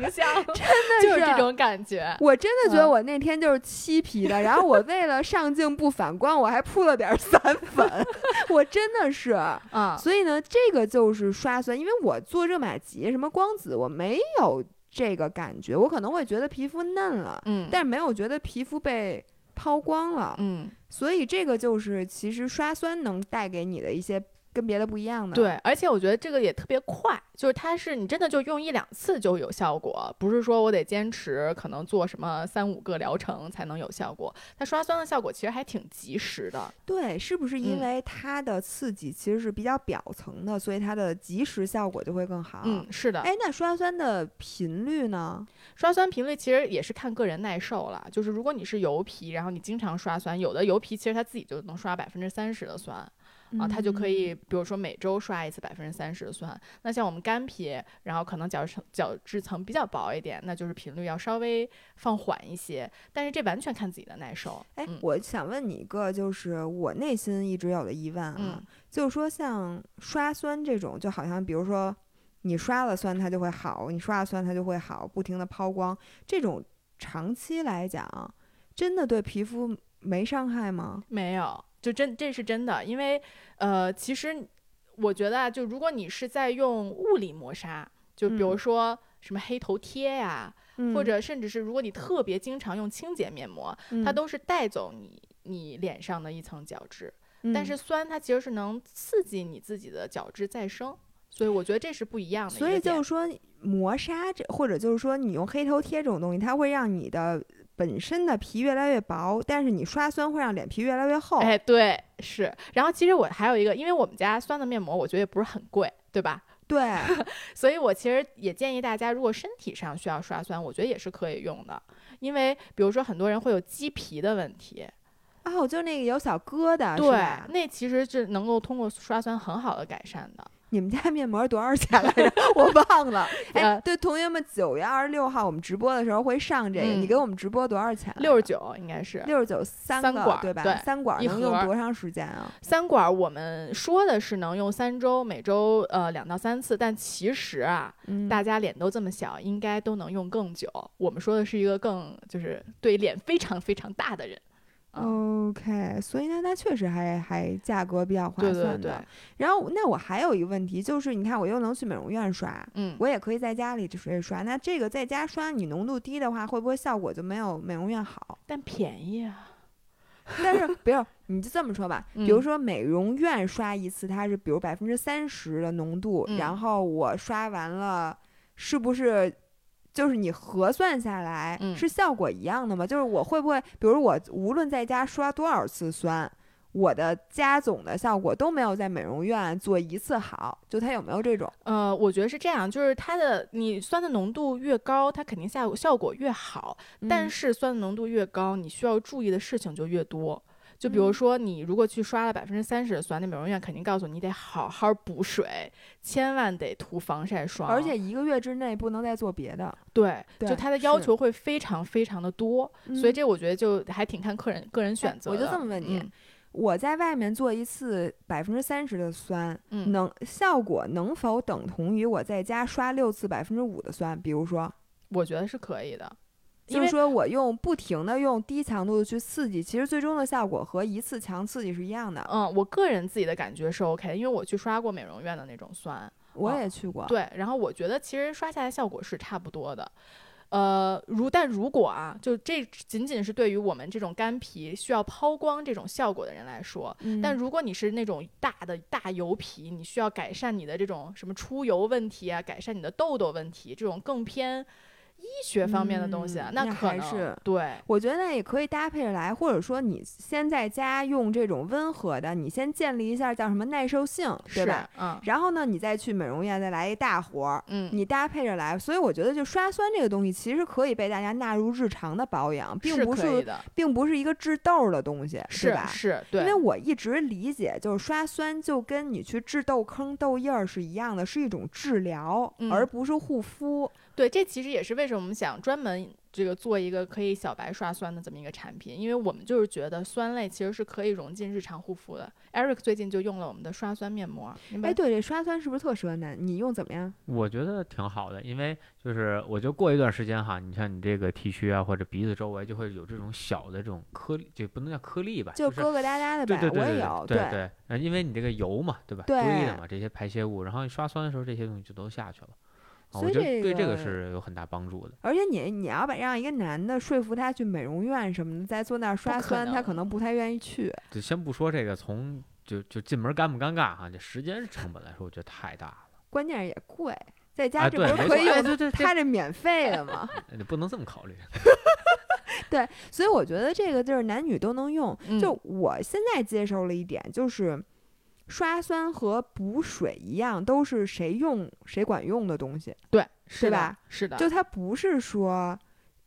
形象了，(laughs) 真的就是这种感觉。我真的觉得嗯我那天就是漆皮的，然后我为了上镜不反光，我还铺了点儿散粉，(laughs) 我真的是。啊，所以呢，这个就是刷酸，因为我做热玛吉什么光子，我没有这个感觉，我可能会觉得皮肤嫩了，嗯，但是没有觉得皮肤被抛光了。嗯，所以这个就是其实刷酸能带给你的一些跟别的不一样的。对，而且我觉得这个也特别快，就是它是你真的就用一两次就有效果，不是说我得坚持可能做什么三五个疗程才能有效果。它刷酸的效果其实还挺及时的。对，是不是因嗯为它的刺激其实是比较表层的，所以它的及时效果就会更好？嗯，，是的。哎，那刷酸的频率呢？刷酸频率其实也是看个人耐受了，就是如果你是油皮，然后你经常刷酸，有的油皮其实它自己就能刷百分之三十的酸。啊，它就可以，嗯比如说每周刷一次百分之三十的酸。那像我们干皮，然后可能角质层角质层比较薄一点，那就是频率要稍微放缓一些。但是这完全看自己的耐受。哎，嗯我想问你一个，就是我内心一直有的疑问啊，嗯就是说像刷酸这种，就好像比如说你刷了酸它就会好，你刷了酸它就会好，不停的抛光，这种长期来讲，真的对皮肤没伤害吗？没有，就真这是真的，因为呃，其实我觉得啊，就如果你是在用物理磨砂，就比如嗯。说什么黑头贴呀、嗯。或者甚至是如果你特别经常用清洁面膜，它嗯。都是带走你你脸上的一层角质。嗯。但是酸它其实是能刺激你自己的角质再生，所以我觉得这是不一样的一所以。就。是说，磨砂这或者就是说，你用黑头贴这种东西，它会让你的本身的皮越来越薄，但是你刷酸会让脸皮越来越厚。哎，对，是。然后其实我还有一个，因为我们家酸的面膜，我觉得也不是很贵，对吧？(laughs) 对，所以我其实也建议大家，如果身体上需要刷酸，我觉得也是可以用的。因为比如说很多人会有鸡皮的问题，哦，就那个有小疙瘩，对，那其实是能够通过刷酸很好的改善的。你们家面膜多少钱来着？(laughs) 我忘了。(laughs) 哎，呃对，同学们，九月二十六号我们直播的时候会上这个，你嗯给我们直播多少钱？六十九应该是六十九三管对吧？对三管能用多长时间啊？三管儿，我们说的是能用三周，每周呃两到三次，但其实啊，嗯，大家脸都这么小，应该都能用更久。我们说的是一个更就是对脸非常非常大的人。嗯 OK，所以呢，它确实还还价格比较划算的。对对，然后，那我还有一个问题，就是你看，我又能去美容院刷，嗯，我也可以在家里直接刷。那这个在家刷，你浓度低的话，会不会效果就没有美容院好？但便宜啊。(laughs) 但是不要，你就这么说吧，比如嗯说美容院刷一次，它是比如百分之三十的浓度，嗯然后我刷完了，是不是？就是你核算下来嗯是效果一样的吗？就是我会不会，比如我无论在家刷多少次酸，我的加总的效果都没有在美容院做一次好？就它有没有这种？呃，我觉得是这样，就是它的你酸的浓度越高，它肯定效效果越好。但嗯是酸的浓度越高，你需要注意的事情就越多。就比如嗯说，你如果去刷了百分之三十的酸，那美容院肯定告诉你得好好补水，千万得涂防晒霜，而且一个月之内不能再做别的，对，对就它的要求会非常非常的多，所以嗯这我觉得就还挺看客人个人选择我的。就这么问你嗯我在外面做一次百分之三十的酸，嗯能效果能否等同于我在家刷六次百分之五的酸？比如说，我觉得是可以的，就是说我用不停的用低强度的去刺激，其实最终的效果和一次强刺激是一样的。嗯，我个人自己的感觉是 OK，因为我去刷过美容院的那种酸，我哦也去过，对，然后我觉得其实刷下来效果是差不多的。呃，如但如果啊，就这仅仅是对于我们这种干皮需要抛光这种效果的人来说，嗯但如果你是那种大的大油皮，你需要改善你的这种什么出油问题啊，改善你的痘痘问题，这种更偏医学方面的东西啊，嗯那可能还是对，我觉得那也可以搭配着来，或者说你先在家用这种温和的，你先建立一下叫什么耐受性，对吧？？嗯然后呢，你再去美容院再来一大活儿，嗯，你搭配着来。所以我觉得，就刷酸这个东西，其实可以被大家纳入日常的保养，并不是并不是一个治痘儿的东西，是吧？是，对，因为我一直理解，就是刷酸就跟你去治痘坑、痘印儿是一样的，是一种治疗，嗯而不是护肤。对，这其实也是为什么我们想专门这个做一个可以小白刷酸的这么一个产品，因为我们就是觉得酸类其实是可以融进日常护肤的。Eric 最近就用了我们的刷酸面膜，哎，对，这刷酸是不是特适合男？你用怎么样？我觉得挺好的，因为就是我觉得过一段时间哈，你像你这个 T 区啊或者鼻子周围就会有这种小的这种颗粒，就不能叫颗粒吧，就疙疙瘩瘩的吧，对对对对我也有。对对，呃因为你这个油嘛，对吧？对堆的嘛，这些排泄物，然后你刷酸的时候这些东西就都下去了。啊，所以我觉得对这这个个是有很大帮助的。而且你你要把让一个男的说服他去美容院什么的，再坐那儿刷酸，他可能不太愿意去。就先不说这个从就就进门尴不尴尬哈，这时间成本来说，我觉得太大了。关键是也贵，在家啊，这不是可以用哎对对，他这免费的吗？(laughs) 你不能这么考虑。(laughs) 对所以我觉得这个就是男女都能用。嗯就我现在接受了一点，就是刷酸和补水一样，都是谁用谁管用的东西。对，是的吧？是的，就它不是说，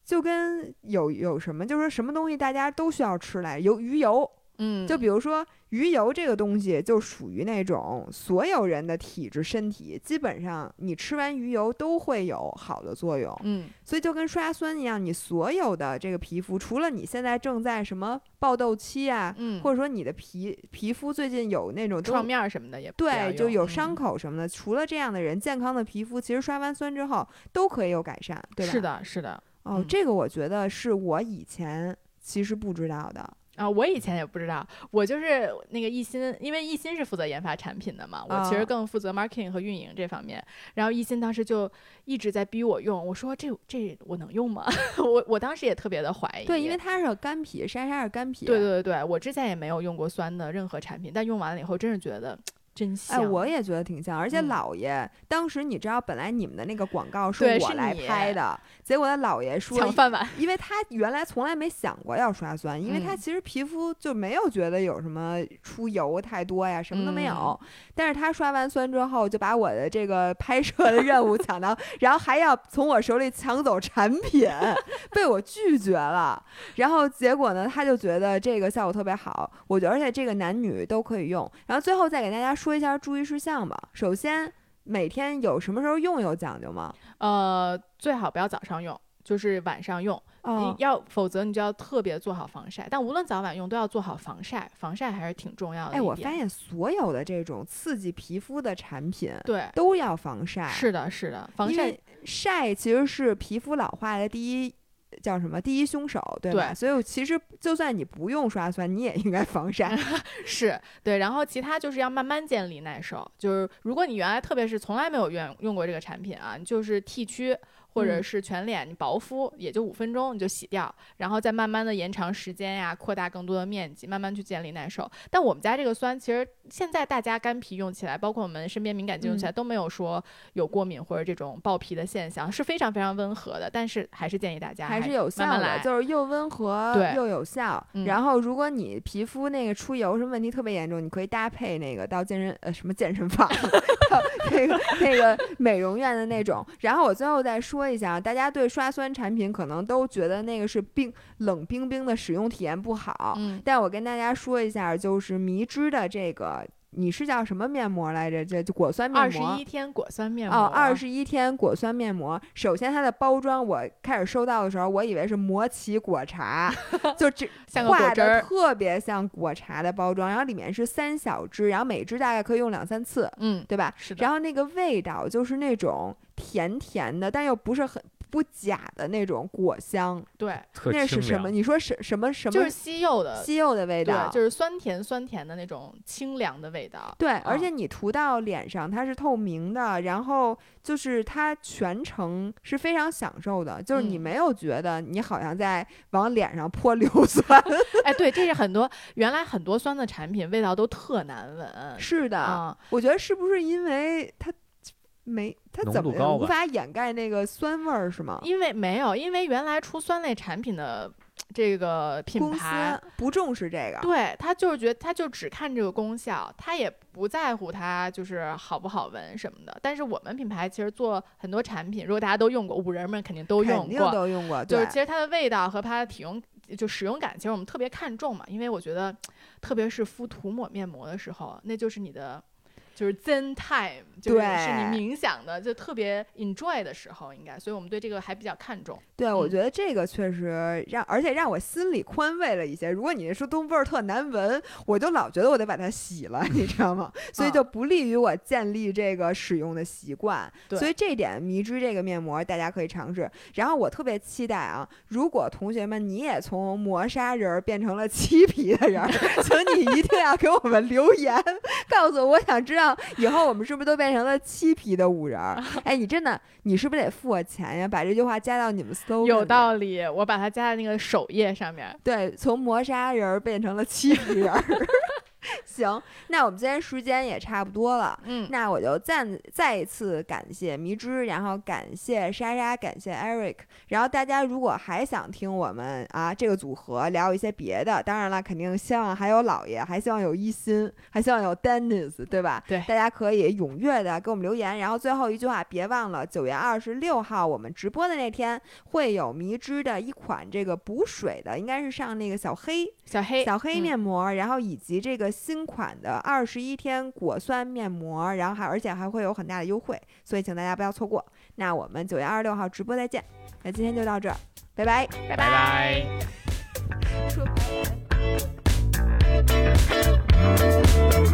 就跟有有什么，就是说什么东西大家都需要吃来，有鱼油，嗯，就比如说鱼油这个东西，就属于那种所有人的体质身体，基本上你吃完鱼油都会有好的作用。嗯所以就跟刷酸一样，你所有的这个皮肤，除了你现在正在什么爆痘期啊，嗯，或者说你的皮皮肤最近有那种创面什么的也不对，就有伤嗯口什么的，除了这样的人，健康的皮肤其实刷完酸之后都可以有改善，对吧？是。的，是的。哦，嗯这个我觉得是我以前其实不知道的。啊，我以前也不知道，我就是那个一心，因为一心是负责研发产品的嘛，我其实啊更负责 marketing 和运营这方面。然后一心当时就一直在逼我用，我说这这我能用吗？(laughs) 我我当时也特别的怀疑。对，因为它是干皮，莎莎是干皮。对对对，我之前也没有用过酸的任何产品，但用完了以后，真是觉得真香。哎，我也觉得挺像，而且嗯姥爷、当时你知道，本来你们的那个广告是我来拍的，结果他姥爷说抢饭碗。因为他原来从来没想过要刷酸，因为他嗯其实皮肤就没有觉得有什么出油太多呀，什么都没有。嗯但是他刷完酸之后，就把我的这个拍摄的任务抢到，然后还要从我手里抢走产品，(laughs) 被我拒绝了。然后结果呢，他就觉得这个效果特别好，我觉得而且这个男女都可以用。然后最后再给大家说一下注意事项吧。首先，每天有什么时候用有讲究吗？呃，最好不要早上用，就是晚上用。哦你，要，否则你就要特别做好防晒。但无论早晚用，都要做好防晒，防晒还是挺重要的。哎，我发，现所有的这种刺激皮肤的产品对，都要防晒，是的，是的，防晒晒其实是皮肤老化的第一。叫什么？第一凶手，对吧？对所以其实就算你不用刷酸，你也应该防晒。(laughs) 是对，然后其他就是要慢慢建立耐受。就是如果你原来特别是从来没有用用过这个产品啊，你就是剃须或者嗯是全脸你薄敷，也就五分钟你就洗掉，然后再慢慢的延长时间呀，扩大更多的面积，慢慢去建立耐受。但我们家这个酸，其实现在大家干皮用起来，包括我们身边敏感肌用起来，嗯都没有说有过敏或者这种爆皮的现象，是非常非常温和的。但是还是建议大家还是有效的，慢慢。就是又温和又有效。嗯然后，如果你皮肤那个出油什么问题特别严重，你可以搭配那个到健身呃什么健身房，(laughs) 到那个那个美容院的那种。然后我最后再说一下，大家对刷酸产品可能都觉得那个是冰冷冰冰的使用体验不好，嗯，但我跟大家说一下，就是迷之的这个。你是叫什么面膜来着？这就果酸面膜二十膜。一天果酸面膜，哦，二十一天果酸面膜。首先，它的包装我开始收到的时候，我以为是魔奇果茶，(laughs) 就这 (laughs) 画的，特别像果茶的包装，然后里面是三小支，然后每支大概可以用两三次，嗯，对吧？是的。然后那个味道就是那种甜甜的，但又不是很不假的那种果香。对，那是什么？你说什什么什么就是西柚的，西柚的味道？对，就是酸甜酸甜的那种清凉的味道。对，而嗯且你涂到脸上，它是透明的，然后就是它全程是非常享受的，就是你嗯没有觉得你好像在往脸上泼硫酸。(laughs) 哎，对，这是很多原来很多酸的产品味道都特难闻。是的，啊、我觉得是不是因为它没，它怎么无法掩盖那个酸味儿是吗？因为没有，因为原来出酸类产品的这个品牌，不重视这个，对他就是觉得他就只看这个功效，他也不在乎它就是好不好闻什么的。但是我们品牌其实做很多产品，如果大家都用过，五人们肯定都用肯定过，都用过，就是其实它的味道和它的体用就使用感，其实我们特别看重嘛，因为我觉得，特别是敷涂抹面膜的时候，那就是你的。就是 Zen time，就是是你冥想的，就特别 enjoy 的时候，应该，所以我们对这个还比较看重。对，我嗯觉得这个确实让，而且让我心里宽慰了一些。如果你说东味儿特难闻，我就老觉得我得把它洗了，(laughs) 你知道吗？所以啊就不利于我建立这个使用的习惯。对所以这点迷之这个面膜大家可以尝试。然后我特别期待啊，如果同学们你也从磨砂人儿变成了漆皮的人儿，(laughs) 请你一定要给我们留言，告诉我，我想知道以后我们是不是都变成了漆皮的五人儿？(laughs) 哎，你真的，你是不是得付我钱呀？把这句话加到你们 slogan 有道理，我把它加在那个首页上面。对，从磨砂人儿变成了漆皮人儿。(laughs) 行，那我们今天时间也差不多了。嗯，那我就再再一次感谢迷之，然后感谢莎莎，感谢 Eric。然后大家如果还想听我们啊这个组合聊一些别的，当然了，肯定希望还有姥爷，还希望有一心，还希望有 Dennis，对吧？对大家可以踊跃的给我们留言。然后最后一句话，别忘了九月二十六号我们直播的那天会有迷之的一款这个补水的，应该是上那个小黑小黑，小黑嗯面膜，然后以及这个新款的二十一天果酸面膜然后还而且还会有很大的优惠所以请大家不要错过。那我们九月二十六号直播再见那今天就到这儿拜拜。拜拜。拜